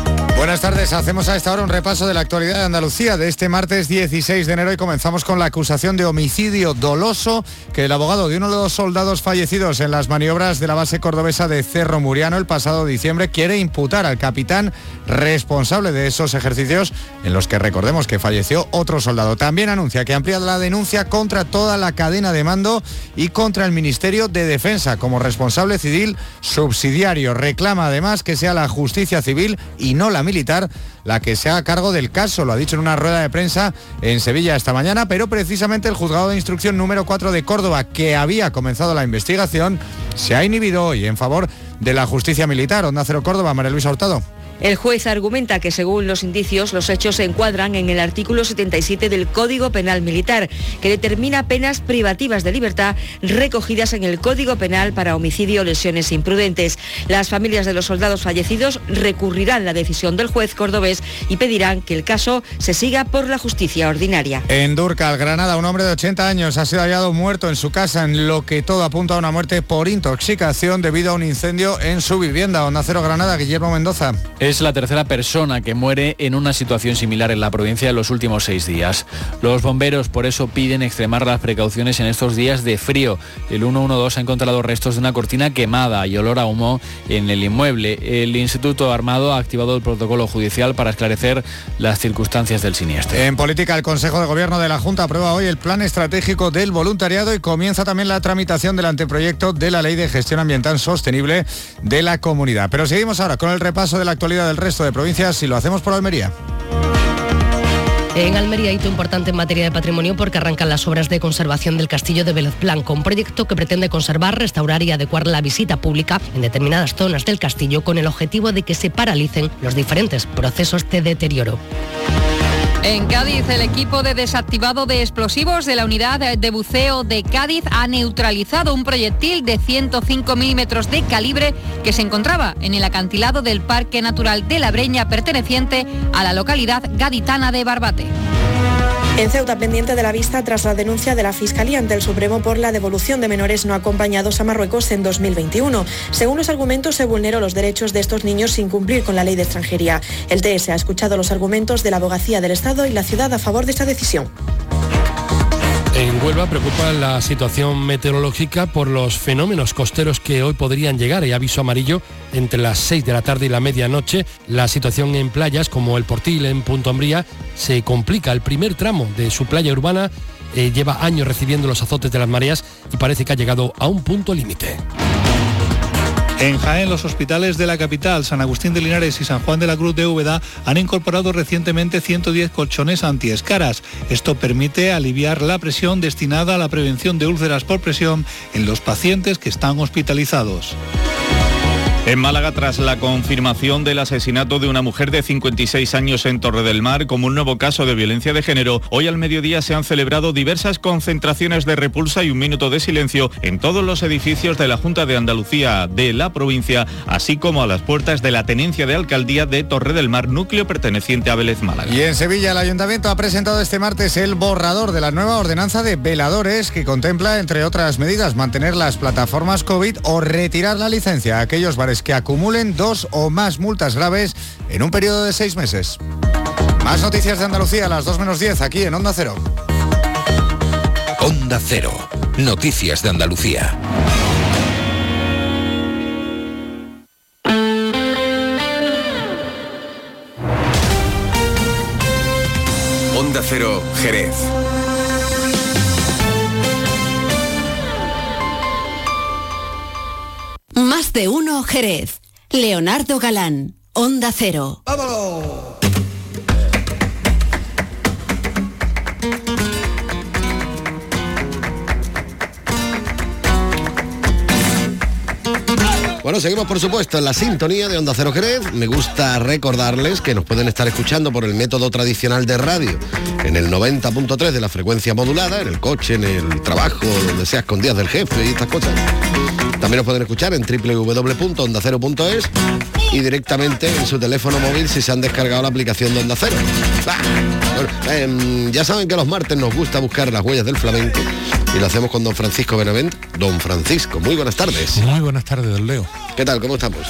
Buenas tardes, hacemos a esta hora un repaso de la actualidad de Andalucía de este martes 16 de enero y comenzamos con la acusación de homicidio doloso que el abogado de uno de los soldados fallecidos en las maniobras de la base cordobesa de Cerro Muriano el pasado diciembre quiere imputar al capitán responsable de esos ejercicios en los que recordemos que falleció otro soldado. También anuncia que amplía la denuncia contra toda la cadena de mando y contra el Ministerio de Defensa como responsable civil subsidiario. Reclama además que sea la justicia civil y no la militar la que se haga cargo del caso. Lo ha dicho en una rueda de prensa en Sevilla esta mañana, pero precisamente el juzgado de instrucción número 4 de Córdoba, que había comenzado la investigación, se ha inhibido hoy en favor de la justicia militar. Onda Cero Córdoba, María Luisa Hurtado. El juez argumenta que según los indicios los hechos se encuadran en el artículo 77 del Código Penal Militar, que determina penas privativas de libertad recogidas en el Código Penal para homicidio o lesiones imprudentes. Las familias de los soldados fallecidos recurrirán la decisión del juez cordobés y pedirán que el caso se siga por la justicia ordinaria. En Durcal, Granada, un hombre de 80 años ha sido hallado muerto en su casa, en lo que todo apunta a una muerte por intoxicación debido a un incendio en su vivienda. Onda Cero Granada, Guillermo Mendoza. Es la tercera persona que muere en una situación similar en la provincia en los últimos seis días. Los bomberos por eso piden extremar las precauciones en estos días de frío. El 112 ha encontrado restos de una cortina quemada y olor a humo en el inmueble. El Instituto Armado ha activado el protocolo judicial para esclarecer las circunstancias del siniestro. En política, el Consejo de Gobierno de la Junta aprueba hoy el plan estratégico del voluntariado y comienza también la tramitación del anteproyecto de la Ley de Gestión Ambiental Sostenible de la Comunidad. Pero seguimos ahora con el repaso de la actualidad del resto de provincias y lo hacemos por Almería. En Almería, hito importante en materia de patrimonio porque arrancan las obras de conservación del castillo de Vélez Blanco, un proyecto que pretende conservar, restaurar y adecuar la visita pública en determinadas zonas del castillo con el objetivo de que se paralicen los diferentes procesos de deterioro. En Cádiz, el equipo de desactivado de explosivos de la unidad de buceo de Cádiz ha neutralizado un proyectil de 105 milímetros de calibre que se encontraba en el acantilado del Parque Natural de la Breña perteneciente a la localidad gaditana de Barbate. En Ceuta, pendiente de la vista tras la denuncia de la Fiscalía ante el Supremo por la devolución de menores no acompañados a Marruecos en 2021. Según los argumentos, se vulneró los derechos de estos niños sin cumplir con la ley de extranjería. El TS ha escuchado los argumentos de la Abogacía del Estado y la ciudad a favor de esta decisión. En Huelva preocupa la situación meteorológica por los fenómenos costeros que hoy podrían llegar. Hay aviso amarillo entre las 6 de la tarde y la medianoche. La situación en playas como el Portil en Punto Ambría se complica. El primer tramo de su playa urbana eh, lleva años recibiendo los azotes de las mareas y parece que ha llegado a un punto límite. En Jaén, los hospitales de la capital, San Agustín de Linares y San Juan de la Cruz de Úbeda, han incorporado recientemente 110 colchones antiescaras. Esto permite aliviar la presión destinada a la prevención de úlceras por presión en los pacientes que están hospitalizados. En Málaga, tras la confirmación del asesinato de una mujer de 56 años en Torre del Mar como un nuevo caso de violencia de género, hoy al mediodía se han celebrado diversas concentraciones de repulsa y un minuto de silencio en todos los edificios de la Junta de Andalucía de la provincia, así como a las puertas de la Tenencia de Alcaldía de Torre del Mar, núcleo perteneciente a Vélez Málaga. Y en Sevilla el ayuntamiento ha presentado este martes el borrador de la nueva ordenanza de veladores que contempla, entre otras medidas, mantener las plataformas COVID o retirar la licencia a aquellos que acumulen dos o más multas graves en un periodo de seis meses. Más noticias de Andalucía a las 2 menos 10 aquí en Onda Cero. Onda Cero. Noticias de Andalucía. Onda Cero, Jerez. De uno Jerez. Leonardo Galán, Onda Cero. Bueno, seguimos por supuesto en la sintonía de Onda Cero Jerez. Me gusta recordarles que nos pueden estar escuchando por el método tradicional de radio, en el 90.3 de la frecuencia modulada, en el coche, en el trabajo, donde sea con días del jefe y estas cosas. También nos pueden escuchar en www.ondacero.es y directamente en su teléfono móvil si se han descargado la aplicación de Onda Cero. Em, ya saben que los martes nos gusta buscar las huellas del flamenco y lo hacemos con don Francisco Benavent. Don Francisco, muy buenas tardes. Muy buenas tardes, don Leo. ¿Qué tal? ¿Cómo estamos?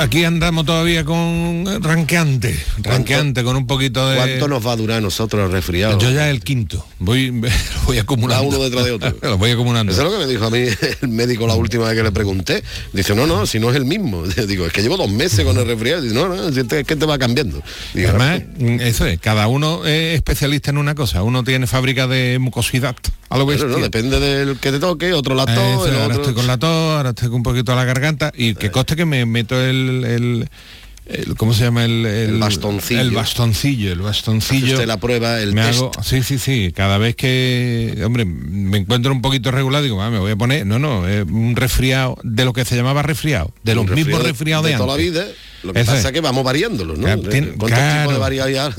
Aquí andamos todavía con ranqueante, ranqueante, con un poquito de... ¿Cuánto nos va a durar a nosotros el resfriado? Yo ya el quinto, voy, voy acumulando. Uno detrás de otro. lo voy acumulando. Eso es lo que me dijo a mí el médico la última vez que le pregunté. Dice, no, no, si no es el mismo. Digo, es que llevo dos meses con el resfriado. Dice, no, no, si te- es que te va cambiando. Digo, Además, mm, eso es, cada uno es especialista en una cosa. Uno tiene fábrica de mucosidad, a lo Pero no, depende del que te toque, otro la tos, Eso, el ahora otro... estoy con la tos, ahora estoy con un poquito a la garganta y que coste que me meto el, el- el- ¿cómo se llama? El, El bastoncillo. El bastoncillo, el bastoncillo. Usted la prueba, el me test. hago, sí, sí, sí. Cada vez que, hombre, me encuentro un poquito regular, digo, ah, me voy a poner, no, no, eh, un resfriado, de lo que se llamaba resfriado, de los mismos resfriado resfriados de, de toda la vida. Lo que Eso pasa es. es que vamos variándolos, ¿no? Claro, tiene- ¿Cuántos claro. tipos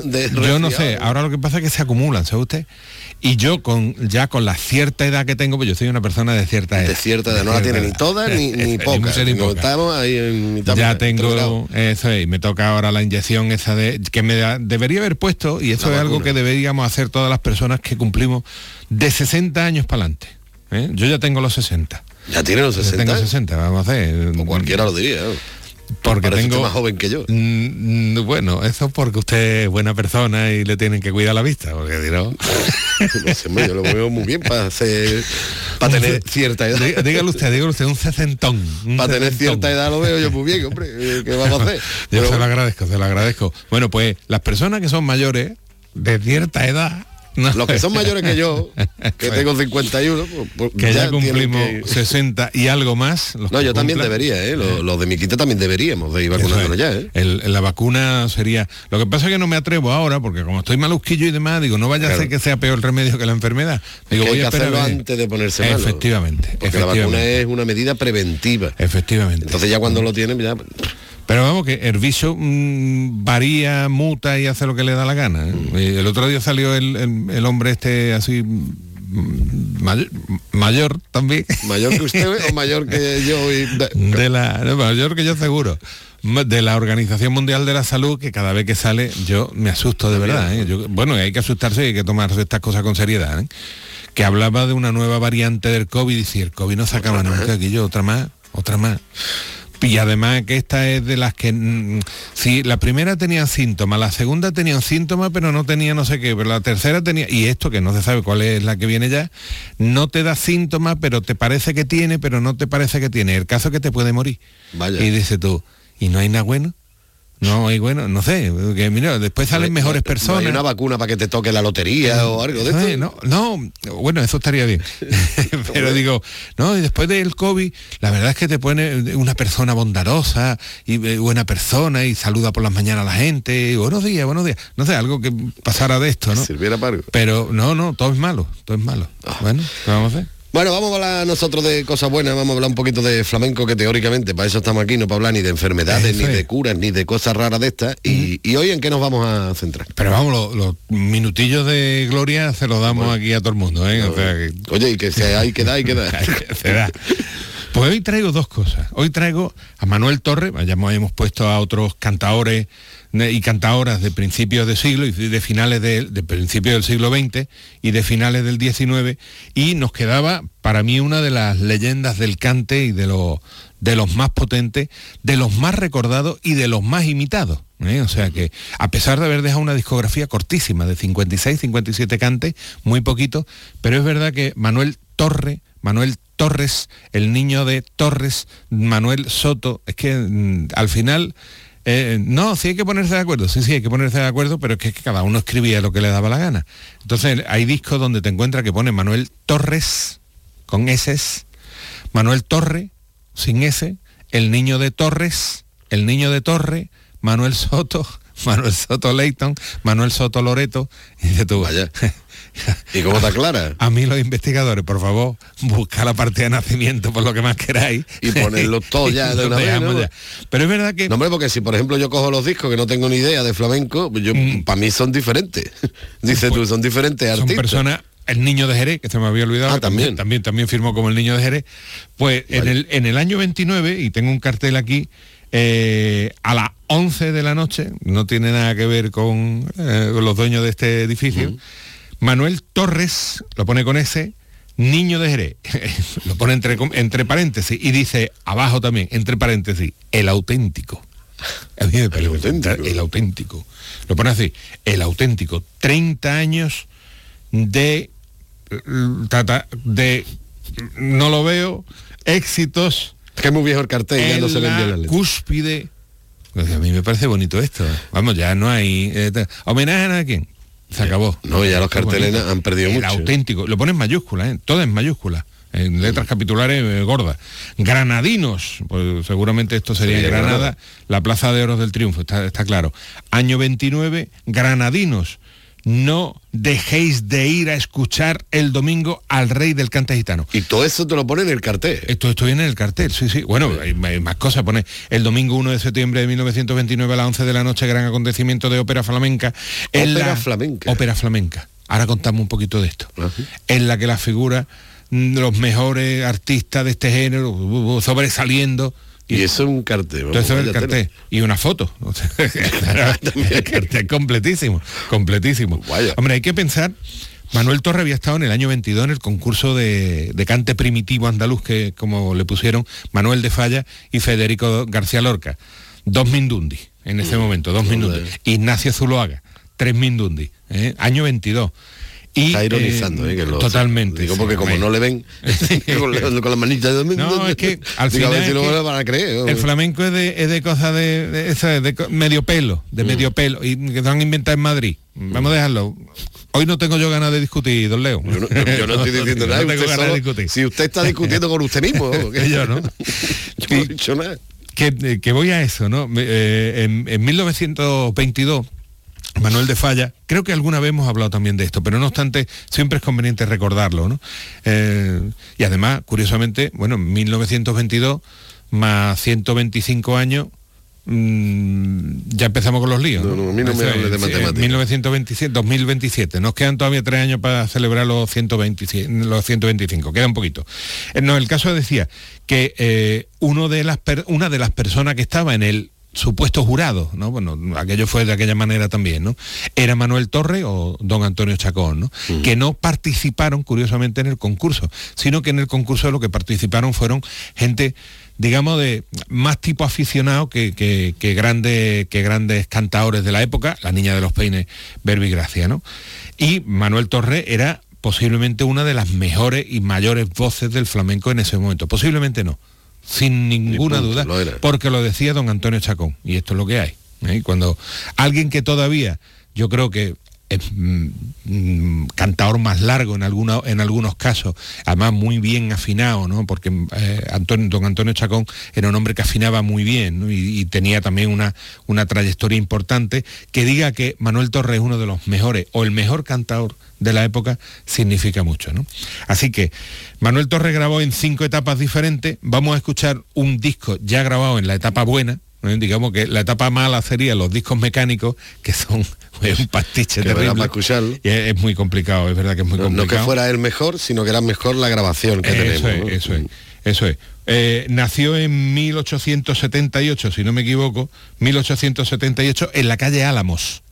de de Yo no sé, ahora lo que pasa es que se acumulan, ¿sabe usted? Y yo con ya con la cierta edad que tengo, pues yo soy una persona de cierta edad. De cierta edad, no la tiene ni toda ni, ni ni poca. Estamos ahí en mitad ya tengo eso es, y me toca ahora la inyección esa de que me da- debería haber puesto y eso La es algo que deberíamos hacer todas las personas que cumplimos de 60 años para adelante. ¿eh? Yo ya tengo los 60. Ya tiene los Yo 60. tengo 60, vamos a hacer. O cualquiera lo diría. Porque Parece tengo más joven que yo. Mm, mm, bueno, eso porque usted es buena persona y le tienen que cuidar la vista, porque si no. No sé, hombre, yo lo veo muy bien para hacer, para tener cierta edad. Dí- Dígale usted, dígale usted, un sesentón. un Para tener sesentón. cierta edad lo veo yo muy bien, hombre. eh, ¿Qué vamos a hacer? Yo Pero se lo agradezco, se lo agradezco. Bueno, pues las personas que son mayores, de cierta edad... no- los que son mayores que yo, que tengo 51, pues, pues que ya, cumplimos que- 60 y algo más. los No, yo también debería, ¿eh? Los, los de mi quita también deberíamos de ir vacunándonos es. ya, ¿eh? El- la vacuna sería... Lo que pasa es que no me atrevo ahora, porque como estoy malusquillo y demás, digo, no vaya a ser que sea peor remedio que la enfermedad. Digo, voy hay a que hacerlo a antes de ponerse malo. Efectivamente, Porque la vacuna es una medida preventiva. Efectivamente. Entonces ya cuando lo tienen, ya... Pero vamos, que el bicho mm, varía, muta y hace lo que le da la gana. ¿eh? Mm. Y El otro día salió el, el- el hombre este así mm, mayor, mayor también. Mayor que usted o mayor que yo y... De la, no, mayor que yo seguro. De la Organización Mundial de la Salud, que cada vez que sale yo me asusto de verdad. ¿eh? Yo- bueno, hay que asustarse y hay que tomarse estas cosas con seriedad. ¿eh? Que hablaba de una nueva variante del COVID y si el COVID no se acaba nunca, aquí yo, otra más, otra más. Y además que esta es de las que, mm, si la primera tenía síntomas, la segunda tenía síntomas, pero no tenía no sé qué, pero la tercera tenía, y esto que no se sabe cuál es la que viene ya, no te da síntomas, pero te parece que tiene, pero no te parece que tiene. El caso es que te puede morir. Vaya. Y dice tú, ¿y no hay nada bueno? No hay bueno, no sé, que mira, después salen mejores No hay personas. una vacuna para que te toque la lotería o algo de esto. no, no, bueno, eso estaría bien. Pero digo, no, y después del COVID, la verdad es que te pone una persona bondadosa y eh, buena persona y saluda por las mañanas a la gente, y buenos días, buenos días. No sé, algo que pasara de esto, ¿no? Sirviera para algo. Pero no, no, todo es malo, todo es malo. Bueno, ¿qué vamos a hacer? Bueno, vamos a hablar nosotros de cosas buenas, vamos a hablar un poquito de flamenco, que teóricamente para eso estamos aquí, no para hablar ni de enfermedades, ni de curas, ni de cosas raras de estas. Y, y hoy en qué nos vamos a centrar. Pero vamos, los, los minutillos de gloria se los damos aquí a todo el mundo, ¿eh? O sea que- Oye, y que se hay que dar, hay que dar. se da. Pues hoy traigo dos cosas. Hoy traigo a Manuel Torres, ya hemos puesto a otros cantaores ne- y cantaoras de principios de siglo y de finales de, de principios del siglo XX y de finales del XIX y nos quedaba para mí una de las leyendas del cante y de, los de los más potentes, de los más recordados y de los más imitados. ¿eh? O sea que a pesar de haber dejado una discografía cortísima de 56, 57 cantes, muy poquito, pero es verdad que Manuel Torre, Manuel Torres, el niño de Torres, Manuel Soto, es que mm, al final, eh, no, sí hay que ponerse de acuerdo, sí, sí hay que ponerse de acuerdo, pero es que, cada uno escribía lo que le daba la gana. Entonces hay discos donde te encuentras que pone Manuel Torres, con S, Manuel Torre, sin S, el niño de Torres, el niño de Torre, Manuel Soto, Manuel Soto Leighton, Manuel Soto Loreto, y dices tú, vaya. ¿Y cómo está clara? A mí los investigadores, por favor, busca la parte de nacimiento por lo que más queráis. Y ponerlos todos ya de una vez, dejamos ¿no? ya. Pero es verdad que... No, hombre, porque si por ejemplo yo cojo los discos que no tengo ni idea de flamenco, yo Mm. para mí son diferentes. Dices tú, son diferentes son artistas. personas el niño de Jerez que se me había olvidado Ah, también también también firmó como el niño de Jerez pues en el en el año 29 y tengo un cartel aquí eh, a las 11 de la noche no tiene nada que ver con, eh, con los dueños de este edificio Manuel Torres lo pone con ese niño de Jerez lo pone entre entre paréntesis y dice abajo también entre paréntesis el auténtico a mí me parece el auténtico. Lo pone así, el auténtico. 30 años de, mm, de no lo veo, éxitos. Que es muy viejo el cartel, ya en no se ven la letras. cúspide. Pues a mí me parece bonito esto. Vamos, ya no hay... eh, ¿Homenaje a quién? Se acabó. No, ya los carteles han perdido el mucho. auténtico. Lo pone en mayúsculas, ¿eh? todo en mayúsculas. En letras capitulares eh, gordas. Granadinos, pues seguramente esto sería en Sería Granada, Granada. la Plaza de Oros del Triunfo, está, está claro. Año 29, Granadinos. No dejéis de ir a escuchar el domingo al rey del cante gitano. Y todo eso te lo pone en el cartel. Esto, esto viene en el cartel, sí, sí. Bueno, hay, hay más cosas. Pone el domingo 1 de septiembre de 1929 a las 11 de la noche, gran acontecimiento de ópera flamenca. En Ópera la- flamenca. Ópera flamenca. Ahora contamos un poquito de esto. En la que la figura mm, los mejores artistas de este género uh, uh, sobresaliendo. Y eso es un cartel. vamos, eso es el cartel. Y una foto. El cartel completísimo, completísimo. Hombre, hay que pensar, Manuel Torre había estado en el año 22 en el concurso de, de cante primitivo andaluz, que como le pusieron Manuel de Falla y Federico García Lorca. Dos Mindundi en ese momento, dos Mindundi. Ignacio Zuloaga, tres Mindundi. ¿eh? Año 22. Y, Está ironizando, ¿eh? que lo- totalmente. Digo, sí, porque como no le ven con, con las manitas de No, es que al Digo, a final ver si le van a creer. el flamenco es de, es de cosas de, de, de medio pelo, Mm. de medio pelo, y que se han inventado en Madrid. Vamos a dejarlo. Hoy no tengo yo ganas de discutir, don Leo. Yo no, yo- yo no estoy diciendo nada. No tengo usted ganas de solo- discutir. si usted está discutiendo con usted mismo. Que yo, ¿no? Yo no he dicho nada. que, eh, que voy a eso, ¿no? Eh, en, en 1922, Manuel de Falla, creo que alguna vez hemos hablado también de esto, pero no obstante, siempre es conveniente recordarlo, ¿no? Eh, y además, curiosamente, bueno, en 1922 más 125 años, mm, ya empezamos con los líos. No, no, a mí no me Eso hable de matemáticas. 1927, 2027. Nos quedan todavía tres años para celebrar los, 127, los 125. Queda un poquito. Eh, No, el caso decía que eh, uno de las per- una de las personas que estaba en el supuesto jurado, ¿no? Bueno, aquello fue de aquella manera también, ¿no? Era Manuel Torre o don Antonio Chacón, ¿no? Que no participaron, curiosamente, en el concurso, sino que en el concurso lo que participaron fueron gente digamos, de más tipo aficionado que, que, que, grande, que grandes cantadores de la época, la niña de los peines, Verbi Gracia, ¿no? Y Manuel Torre era posiblemente una de las mejores y mayores voces del flamenco en ese momento. Posiblemente no, sin ninguna duda, porque lo decía don Antonio Chacón, y esto es lo que hay. ¿eh? Cuando alguien que todavía, yo creo que cantador más largo en, en algunos casos, además muy bien afinado, ¿no? porque eh, Antonio, don Antonio Chacón era un hombre que afinaba muy bien y, y, tenía también una, una trayectoria importante, que diga que Manuel Torres es uno de los mejores o el mejor cantador de la época significa mucho. ¿no? Así que Manuel Torres grabó en cinco etapas diferentes, vamos a escuchar un disco ya grabado en la etapa buena, ¿eh? digamos que la etapa mala sería los discos mecánicos, que son es un pastiche que terrible. Y es, es, muy complicado, es verdad que es muy no, complicado. No que fuera el mejor, sino que era mejor la grabación que eso tenemos. Es, ¿no? Eso es, eso es. Eh, nació en 1878, si no me equivoco, 1878, en la calle Álamos.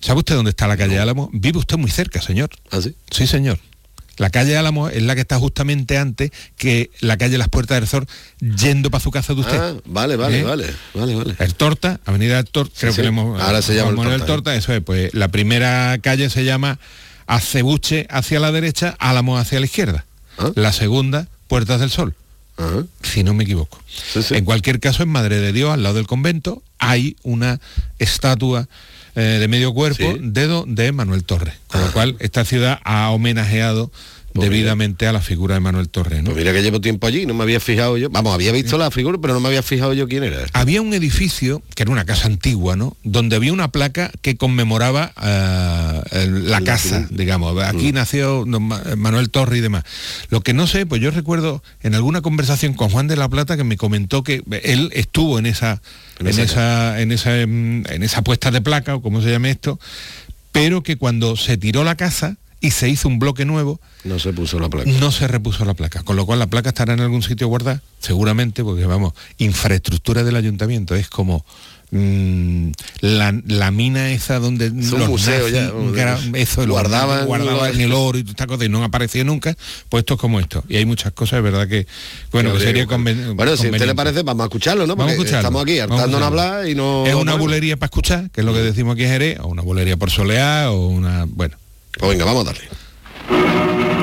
¿Sabe usted dónde está la calle no. Álamos? Vive usted muy cerca, señor. ¿Ah, sí? Sí, señor. La calle Álamo es la que está justamente antes que la calle Las Puertas del Sol, yendo para su casa de usted. Ah, vale, vale, ¿Eh? vale, vale, vale. El Torta, Avenida del Torta, creo sí, que sí. le hemos Ahora se llama el Torta, el Torta, eso es, pues la primera calle se llama Acebuche hacia la derecha, Álamo hacia la izquierda. ¿Ah? La segunda, Puertas del Sol. Ajá. si no me equivoco. Sí, sí. En cualquier caso, en Madre de Dios, al lado del convento, hay una estatua eh, de medio cuerpo Sí. dedo de Manuel Torres, con lo cual esta ciudad ha homenajeado Pues debidamente a la figura de Manuel Torres. ¿no? Pues mira que llevo tiempo allí, no me había fijado yo. Vamos, había visto la figura, pero no me había fijado yo quién era. Había un edificio, que era una casa antigua, ¿no? Donde había una placa que conmemoraba eh, el- la casa, digamos. Aquí Mm. nació Ma- Manuel Torres y demás. Lo que no sé, pues yo recuerdo en alguna conversación con Juan de la Plata que me comentó que él estuvo en esa, En en esa en esa, en esa puesta de placa, o como se llame esto, pero que cuando se tiró la casa y se hizo un bloque nuevo, No se puso la placa. no se repuso la placa, con lo cual la placa estará en algún sitio guardada, seguramente, porque vamos, infraestructura del ayuntamiento es como mm, la, la mina esa donde un los museo ya, eso, guardaban guardaban los- el oro y todas estas cosas y no apareció nunca, pues esto es como esto. Y hay muchas cosas, es verdad que, bueno, que sería conven- Bueno, si a usted le parece, vamos a escucharlo, ¿no? Vamos a escucharlo. estamos aquí hartándonos a hablar y no... Es una bulería para escuchar, que es lo que decimos aquí en Jerez, o una bulería por solear, o una... Bueno. Pues venga, vamos a darle.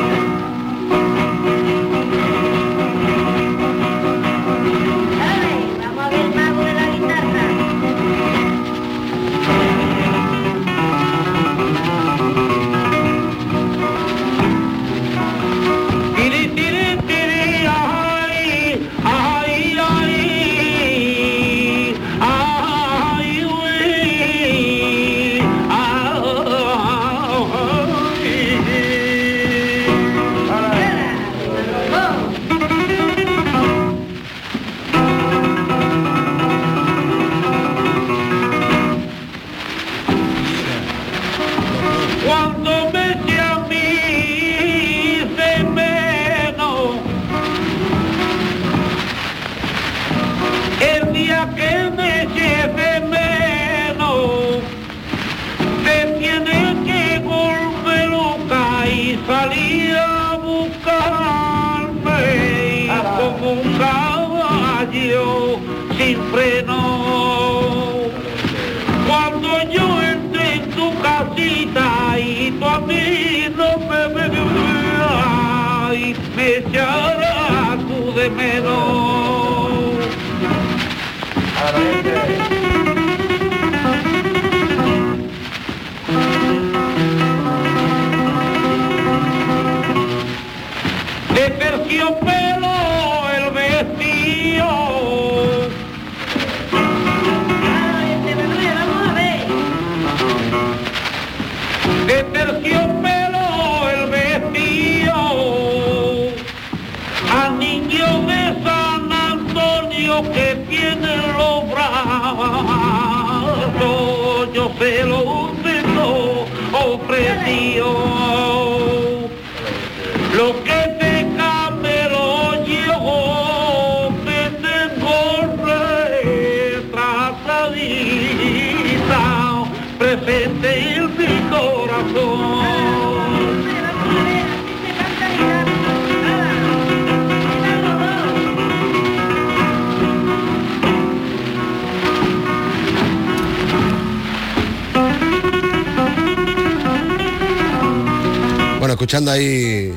Escuchando ahí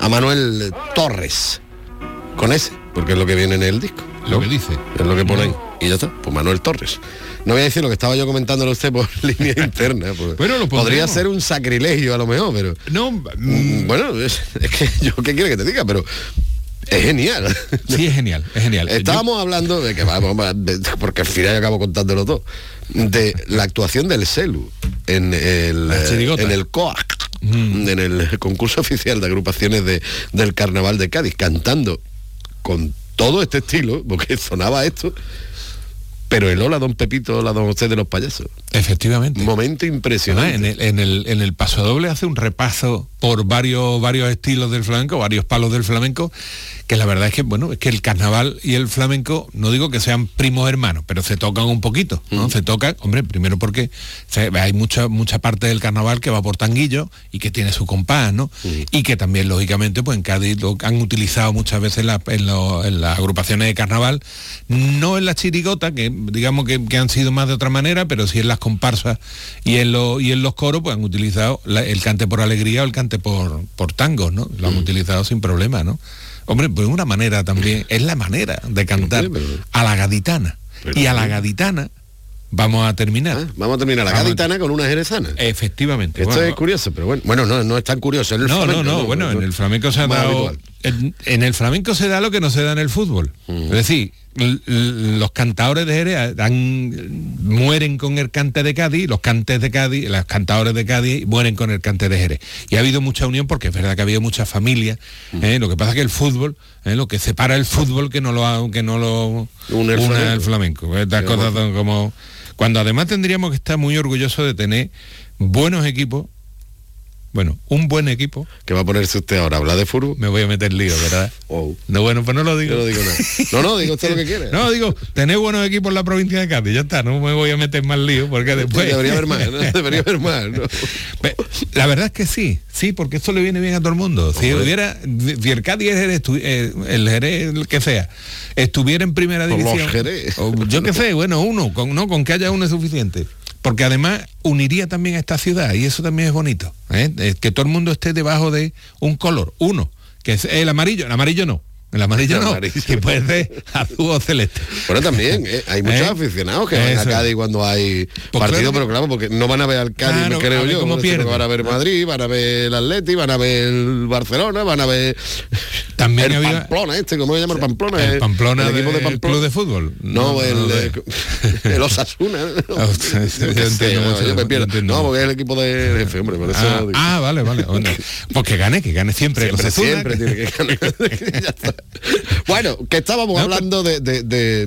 a Manuel Torres, con ese, porque es lo que viene en el disco. Lo que dice. Es lo que pone ahí. Y ya está, pues Manuel Torres. No voy a decir lo que estaba yo comentándole a usted por línea interna. pues. Bueno, lo Podría ser un sacrilegio a lo mejor, pero... No, Mm, Bueno, es, es que yo qué quiere que te diga, pero es genial. Sí, es genial, es genial. Estábamos hablando de que vamos, porque al final yo acabo contándolo todo, de la actuación del CELU en el, en el COAC, Mm. en el concurso oficial de agrupaciones de, del Carnaval de Cádiz, cantando con todo este estilo, porque sonaba esto, pero el hola don Pepito, hola don José de los payasos. Efectivamente. Momento impresionante. En el, en, el, en el paso doble hace un repaso por varios, varios estilos del flamenco, varios palos del flamenco, que la verdad es que, bueno, es que el carnaval y el flamenco, no digo que sean primos hermanos, pero se tocan un poquito, ¿no? Se tocan, hombre, primero porque se- hay mucha, mucha parte del carnaval que va por tanguillo y que tiene su compás, ¿no? Y que también, lógicamente, pues en Cádiz lo han utilizado muchas veces la- en, lo- en las agrupaciones de carnaval, no en la chirigota, que digamos que, que han sido más de otra manera, pero sí en las comparsas y en, lo- y en los coros, pues han utilizado la- el cante por alegría o el cante por, por tangos, ¿no? Lo han utilizado sin problema, ¿no? Hombre, pues una manera también, es la manera de cantar a la gaditana. Y a la gaditana vamos a terminar. Vamos a terminar la Vamos a- gaditana con una jerezana. Efectivamente. Esto bueno, es curioso, pero bueno, bueno, no, no es tan curioso. en el no, no, flamenco, no, bueno, en el flamenco se ha dado... habitual. En, en el flamenco se da lo que no se da en el fútbol. Es decir, los cantadores de Jerez dan- mueren con el cante de Cádiz, los cantes de Cádiz, los cantadores de Cádiz mueren con el cante de Jerez. Y ha habido mucha unión porque es verdad que ha habido muchas familias. ¿eh? Lo que pasa es que el fútbol, ¿eh? lo que separa el fútbol que no lo que no lo Une el flamenco. flamenco. Estas cosas como cuando además tendríamos que estar muy orgullosos de tener buenos equipos bueno, un buen equipo. Que va a ponerse usted ahora a hablar de fútbol. Me voy a meter lío, ¿verdad? No, bueno, pues no lo digo. Yo no digo nada. No, no, diga usted lo que quiere. No, digo, tener buenos equipos en la provincia de Cádiz, ya está, no me voy a meter más lío, porque después... Debería haber más, ¿no? Debería haber más, La verdad es que sí, sí, porque esto le viene bien a todo el mundo. Si hubiera, si el Cádiz es el, el Jerez, el que sea, estuviera en primera Con los división. Jerez. o yo qué sé, bueno, uno, con, no, con que haya uno es suficiente. Porque además uniría también a esta ciudad y eso también es bonito. ¿eh? Eh, Que todo el mundo esté debajo de un color, uno, que es el amarillo, el amarillo no. El amarillo El no, amarillo. que puede ser azul o celeste. Bueno, también, ¿eh? hay muchos ¿Eh? aficionados que van a. Cádiz cuando hay Pues partido, claro pero claro, porque no van a ver al Cádiz, Claro, creo yo. cómo que van a ver Madrid, van a ver el Atleti, van a ver el Barcelona, van a ver También el había- Pamplona, este, ¿cómo se llama el Pamplona? El Pamplona el equipo de Pamplona. club de fútbol. No, el, no, eh, el Osasuna. ¿no? Yo no, me pierdo. No, porque es el equipo de jefe, hombre, por eso Ah, ah, vale, vale. Pues que gane, que gane siempre. Siempre, siempre tiene que ganar. Bueno, que estábamos hablando de, de, de,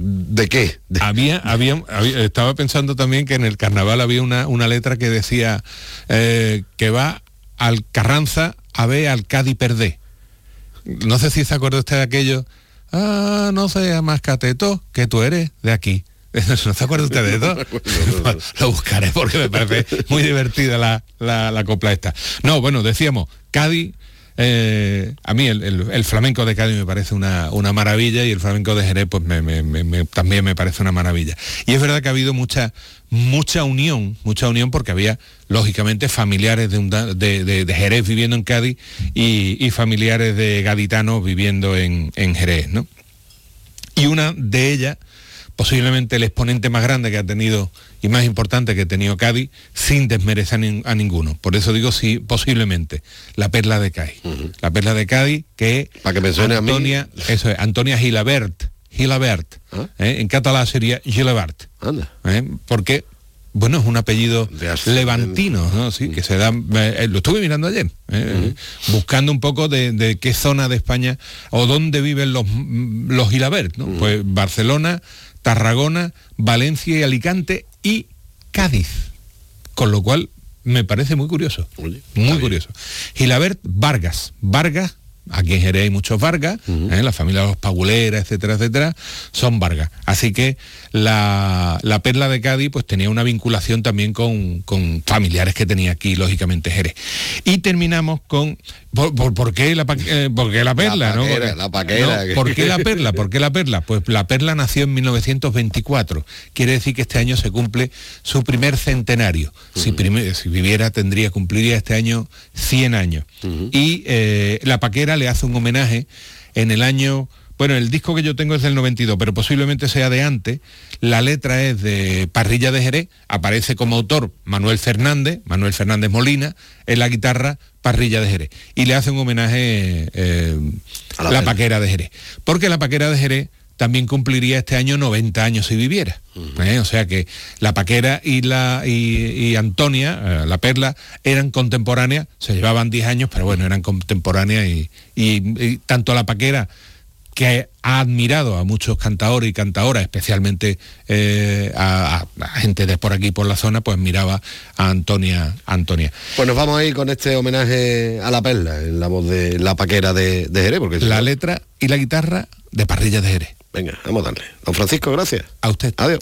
de, qué. Había, había, había- estaba pensando también que en el carnaval había una, una letra que decía eh, que va al Carranza a ver al Cádiz perder. No sé si se acuerda usted de aquello. Ah, no sea más cateto que tú eres de aquí. ¿No se acuerda usted de eso? Lo buscaré porque me parece muy divertida la, la, la copla esta. No, bueno, decíamos, Cádiz, eh, a mí el, flamenco de Cádiz me parece una, una maravilla y el flamenco de Jerez pues también me parece una maravilla. Y es verdad que ha habido mucha, mucha unión, mucha unión porque había lógicamente familiares de, de- Jerez viviendo en Cádiz y, y familiares de gaditanos viviendo en, en Jerez, ¿no? Y una de ellas, posiblemente el exponente más grande que ha tenido y más importante que ha tenido Cádiz, sin desmerecer a, nin- a ninguno. Por eso digo sí, posiblemente, la perla de Cádiz. La perla de Cádiz, que Para que me suene a mí. Antonia, eso es, Antonia Gilabert, Gilabert, ¿eh? en catalán sería Gilabert, Anda. ¿eh? porque bueno, es un apellido levantino, ¿no? Sí, que se da, eh, lo estuve mirando ayer, ¿eh? buscando un poco de, de qué zona de España o dónde viven los, los Gilabert, ¿no? Pues Barcelona, Tarragona, Valencia y Alicante y Cádiz. Con lo cual me parece muy curioso. muy curioso. Gilabert Vargas, Vargas Aquí en Jerez hay muchos Vargas, ¿eh? la familia de los Pagulera, etcétera, etcétera, son Vargas. Así que la, la perla de Cádiz pues tenía una vinculación también con, con familiares que tenía aquí, lógicamente, Jerez. Y terminamos con ¿Por, por, por qué, la, eh, por qué la perla? La ¿no? paquera, la paquera. no, ¿Por qué la perla? ¿Por qué la perla? Pues la perla nació en 1924. Quiere decir que este año se cumple su primer centenario. si viviera, tendría, cumpliría este año 100 años. Y eh, la paquera le hace un homenaje en el año... Bueno, el disco que yo tengo es del 92, pero posiblemente sea de antes. La letra es de Parrilla de Jerez, aparece como autor Manuel Fernández, Manuel Fernández Molina, en la guitarra Parrilla de Jerez. Y le hace un homenaje eh, A la, paquera de Jerez. Porque la paquera de Jerez también cumpliría este año 90 años si viviera. ¿eh? O sea que la paquera y, la, y, y Antonia, eh, la perla, eran contemporáneas, se llevaban 10 años, pero bueno, eran contemporáneas y, y- y tanto la paquera que ha admirado a muchos cantadores y cantadoras, especialmente eh, a, a- gente de por aquí, por la zona, pues miraba a Antonia. a Antonia. Pues nos vamos a ir con este homenaje a la perla, en la voz de la paquera de, de Jerez, porque La letra y la guitarra de Parrilla de Jerez. Venga, vamos a darle. Don Francisco, gracias. A usted. Adiós.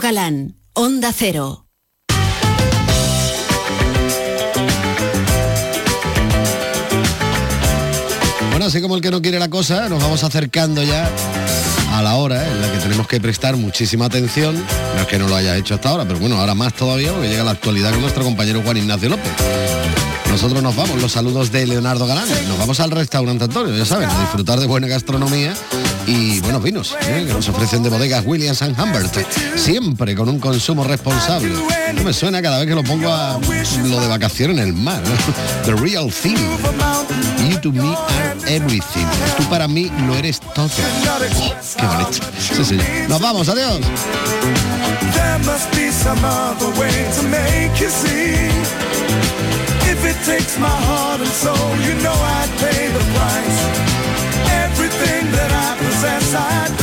Galán. Onda Cero. Bueno, así como el que no quiere la cosa, nos vamos acercando ya a la hora en la que tenemos que prestar muchísima atención. No es que no lo hayas hecho hasta ahora, pero bueno, ahora más todavía porque llega la actualidad con nuestro compañero Juan Ignacio López. Nosotros nos vamos, los saludos de Leonardo Galán. Nos vamos al restaurante Antonio, ya saben, a disfrutar de buena gastronomía y buenos vinos ¿eh? que nos ofrecen de bodegas Williams and Humbert. Siempre con un consumo responsable. No me suena cada vez que lo pongo a lo de vacaciones en el mar. The real thing. You to me are everything. Tú para mí lo eres todo. Qué bonito. Nos vamos, adiós. I